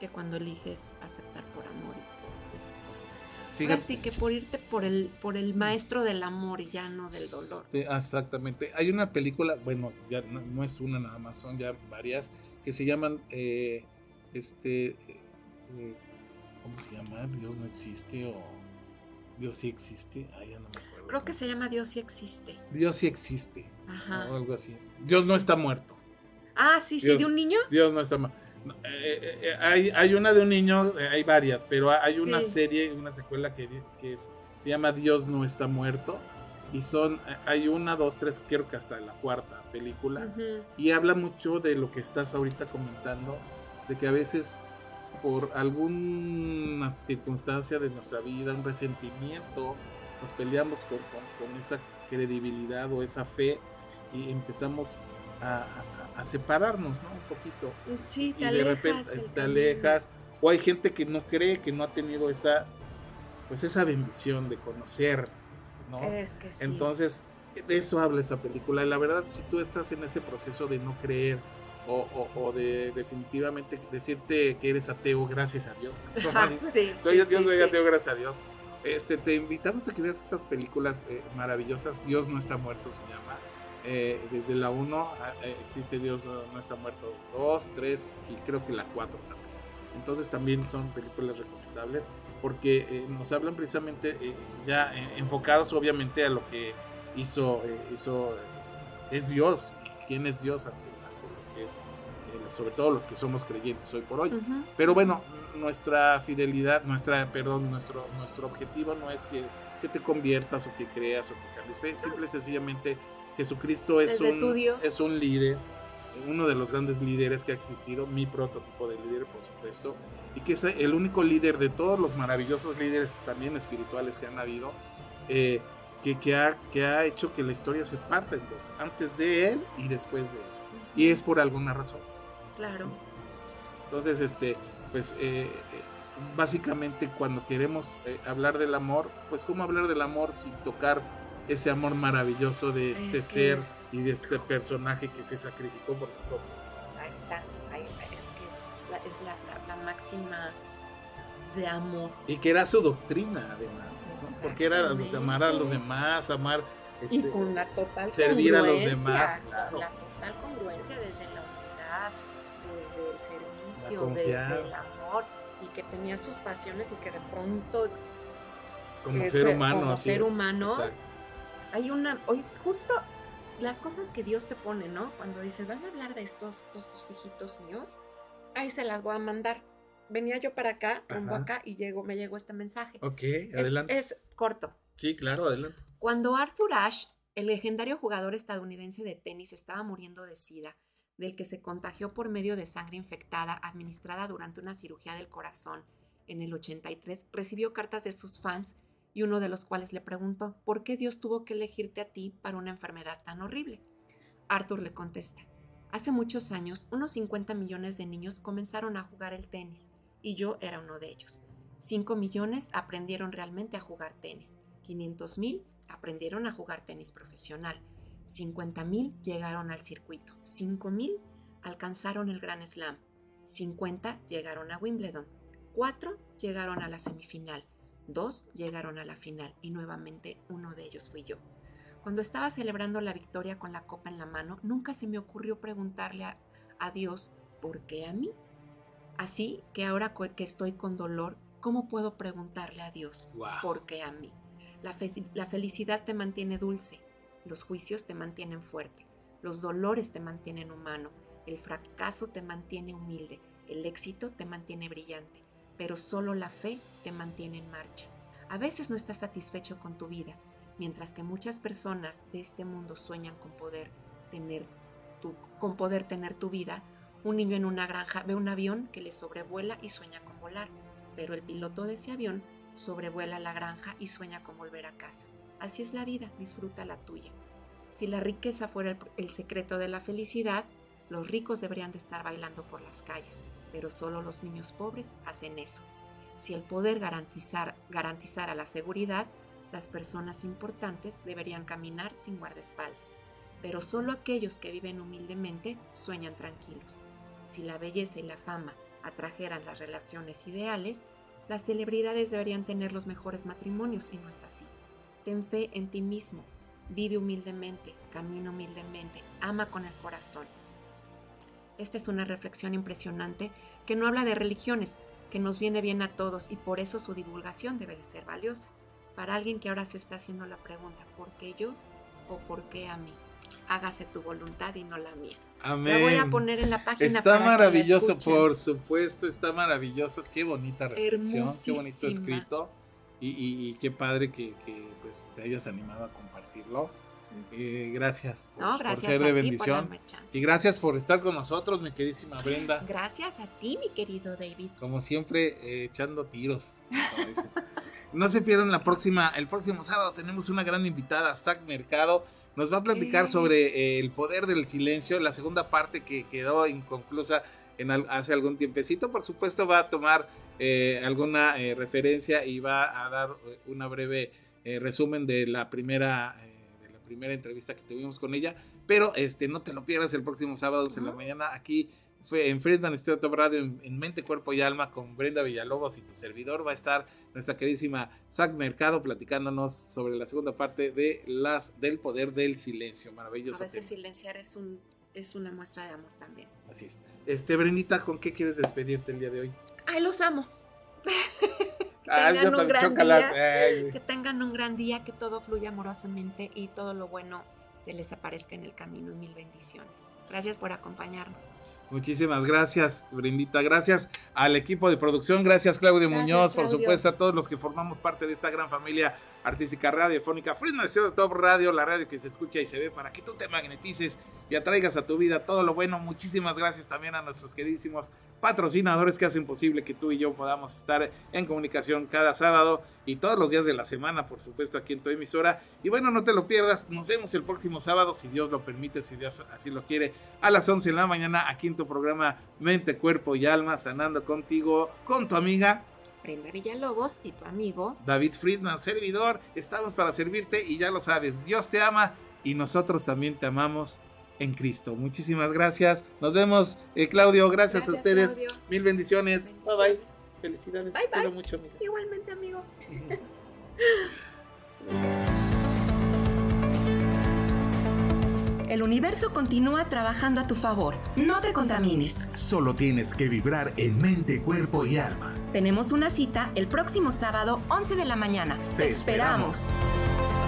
que cuando eliges aceptar por amor. Fíjate. Así que por irte por el, por el maestro del amor y ya no del dolor. Sí, exactamente. Hay una película, bueno, ya no, no es una nada más, son ya varias, que se llaman, eh, este, eh, ¿cómo se llama? Dios no existe o Dios sí existe. Ah, ya no me acuerdo. Creo que se llama Dios sí existe. Dios sí existe. Ajá. O algo así. Dios no está muerto. Ah, sí, sí, Dios- de un niño. Dios no está muerto. No, eh, eh, eh, hay, hay una de un niño, eh, hay varias, pero hay una Sí. serie, una secuela que, que es- se llama Dios no está muerto. Y son, eh, hay una, dos, tres, creo que hasta la cuarta película. Y habla mucho de lo que estás ahorita comentando, de que a veces por alguna circunstancia de nuestra vida, un resentimiento, nos peleamos con, con- con esa credibilidad o esa fe y empezamos a, a- a separarnos, ¿no? Un poquito. Sí, te y de repente te camino. alejas. O hay gente que no cree, que no ha tenido esa, pues esa bendición de conocer, ¿no? Es que sí. Entonces, de eso habla esa película. Y la verdad, si tú estás en ese proceso de no creer o, o- o de definitivamente decirte que eres ateo, gracias a Dios. Sí, soy, sí, yo sí, soy ateo, gracias a Dios. Este, te invitamos a que veas estas películas eh, maravillosas. Dios no está muerto se llama. Eh, desde la 1 existe Dios no, no está muerto 2, 3 y creo que la 4 también. Entonces también son películas recomendables porque eh, nos hablan precisamente eh, ya eh, enfocados obviamente a lo que hizo, hizo es Dios, quién es Dios ante, ante lo que es, sobre todo los que somos creyentes hoy por hoy. Pero bueno, nuestra fidelidad, nuestra, perdón, nuestro, nuestro objetivo no es que, que te conviertas o que creas o que cambies fe, simple y sencillamente Jesucristo es Desde un, es un líder, uno de los grandes líderes que ha existido, mi prototipo de líder, por supuesto, y que es el único líder de todos los maravillosos líderes también espirituales que han habido, eh, que, que, ha, que ha hecho que la historia se parta en dos, antes de él y después de él. Y es por alguna razón. Claro. Entonces, este, pues eh, eh, básicamente cuando queremos eh, hablar del amor, pues cómo hablar del amor sin tocar ese amor maravilloso de este Es ser es- y de este personaje que se sacrificó por nosotros. Ahí está. Ahí, es que es, la, es la, la- la máxima de amor. Y que era su doctrina, además, ¿no? porque era amar a los demás, amar, y este, con la total servir a los demás, con claro. La total congruencia desde la humildad, desde el servicio, desde el amor, y que tenía sus pasiones y que de pronto como eh, ser ser- humano. como así ser es, humano, exacto. Hay una, hoy justo las cosas que Dios te pone, ¿no? Cuando dice, van a hablar de estos, estos hijitos míos, ahí se las voy a mandar. Venía yo para acá, rumbo Ajá. acá, y llegó, me llegó este mensaje. Ok, Es- adelante. es corto. Sí, claro, adelante. Cuando Arthur Ashe, el legendario jugador estadounidense de tenis, estaba muriendo de SIDA, del que se contagió por medio de sangre infectada administrada durante una cirugía del corazón en el 83, recibió cartas de sus fans y uno de los cuales le preguntó, ¿por qué Dios tuvo que elegirte a ti para una enfermedad tan horrible? Arthur le contesta, hace muchos años unos 50 millones de niños comenzaron a jugar el tenis y yo era uno de ellos. 5 millones aprendieron realmente a jugar tenis. 500 mil aprendieron a jugar tenis profesional. 50 mil llegaron al circuito. 5 mil alcanzaron el Grand Slam. 50 llegaron a Wimbledon. 4 llegaron a la semifinal. 2 llegaron a la final. Y nuevamente uno de ellos fui yo. Cuando estaba celebrando la victoria con la copa en la mano, nunca se me ocurrió preguntarle a, a Dios, ¿por qué a mí? Así que ahora que estoy con dolor, ¿cómo puedo preguntarle a Dios, Wow. ¿por qué a mí? La, fe- la felicidad te mantiene dulce, los juicios te mantienen fuerte, los dolores te mantienen humano, el fracaso te mantiene humilde, el éxito te mantiene brillante, pero solo la fe te mantiene en marcha. A veces no estás satisfecho con tu vida, mientras que muchas personas de este mundo sueñan con poder tener tu, con poder tener tu vida. Un niño en una granja ve un avión que le sobrevuela y sueña con volar, pero el piloto de ese avión sobrevuela la granja y sueña con volver a casa. Así es la vida, disfruta la tuya. Si la riqueza fuera el, secreto de la felicidad, los ricos deberían de estar bailando por las calles, pero solo los niños pobres hacen eso. Si el poder garantizar, garantizara la seguridad, Las personas importantes deberían caminar sin guardaespaldas, pero solo aquellos que viven humildemente sueñan tranquilos. Si la belleza y la fama atrajeran las relaciones ideales, las celebridades deberían tener los mejores matrimonios y no es así. Ten fe en ti mismo, vive humildemente, camina humildemente, ama con el corazón. Esta es una reflexión impresionante que no habla de religiones, que nos viene bien a todos y por eso su divulgación debe de ser valiosa. Para alguien que ahora se está haciendo la pregunta, ¿por qué yo o por qué a mí? Hágase tu voluntad y no la mía. Amén. La voy a poner en la página. Está para que la maravilloso, por supuesto, está maravilloso. Qué bonita reflexión, qué bonito escrito. Y, y- y qué padre que, que, pues, te hayas animado a compartirlo. Eh, gracias por, No, por gracias ser a de por bendición. y gracias por estar con nosotros, mi queridísima Brenda. Gracias a ti, mi querido David. Como siempre, eh, echando tiros. No se pierdan la próxima, el próximo sábado tenemos una gran invitada, Zach Mercado. Nos va a platicar Eh. sobre el poder del silencio, la segunda parte que quedó inconclusa en al- hace algún tiempecito. Por supuesto va a tomar eh, alguna eh, referencia y va a dar eh, una breve resumen de la primera primera entrevista que tuvimos con ella. Pero este no te lo pierdas el próximo sábado en la mañana aquí fue en Friedman Stereo Top Radio en, en Mente, Cuerpo y Alma con Brenda Villalobos y tu servidor va a estar nuestra queridísima Zach Mercado platicándonos sobre la segunda parte de las del poder del silencio. A Maravilloso. veces tema. silenciar es, un, es una muestra de amor también. Así es. Este, Brendita, ¿con qué quieres despedirte el día de hoy? Ay, los amo. Ay, tengan un gran día, Ay. que tengan un gran día, que todo fluya amorosamente y todo lo bueno se les aparezca en el camino y mil bendiciones. Gracias por acompañarnos. Muchísimas gracias, Brindita. Gracias al equipo de producción. Gracias, Claudio Gracias, Muñoz. Por supuesto, a todos los que formamos parte de esta gran familia artística radiofónica. Studio Top Radio, la radio que se escucha y se ve para que tú te magnetices y atraigas a tu vida todo lo bueno. Muchísimas gracias también a nuestros queridísimos patrocinadores que hacen posible que tú y yo podamos estar en comunicación cada sábado y todos los días de la semana, por supuesto, aquí en tu emisora. Y bueno, no te lo pierdas. Nos vemos el próximo sábado, si Dios lo permite, si Dios así lo quiere, a las 11 de la mañana, aquí en tu programa Mente, Cuerpo y Alma, sanando contigo, con tu amiga Brenda Villalobos y tu amigo. David Friedman, servidor. Estamos para servirte y ya lo sabes, Dios te ama y nosotros también te amamos en Cristo. Muchísimas gracias. Nos vemos, eh, Claudio. Gracias, a ustedes. Claudio. Mil bendiciones. Bye bye. Felicidades. Bye, Te quiero bye. mucho, amiga. Igualmente, amigo. El universo continúa trabajando a tu favor. No te contamines. Solo tienes que vibrar en mente, cuerpo y alma. Tenemos una cita el próximo sábado 11 de la mañana. Te esperamos. esperamos.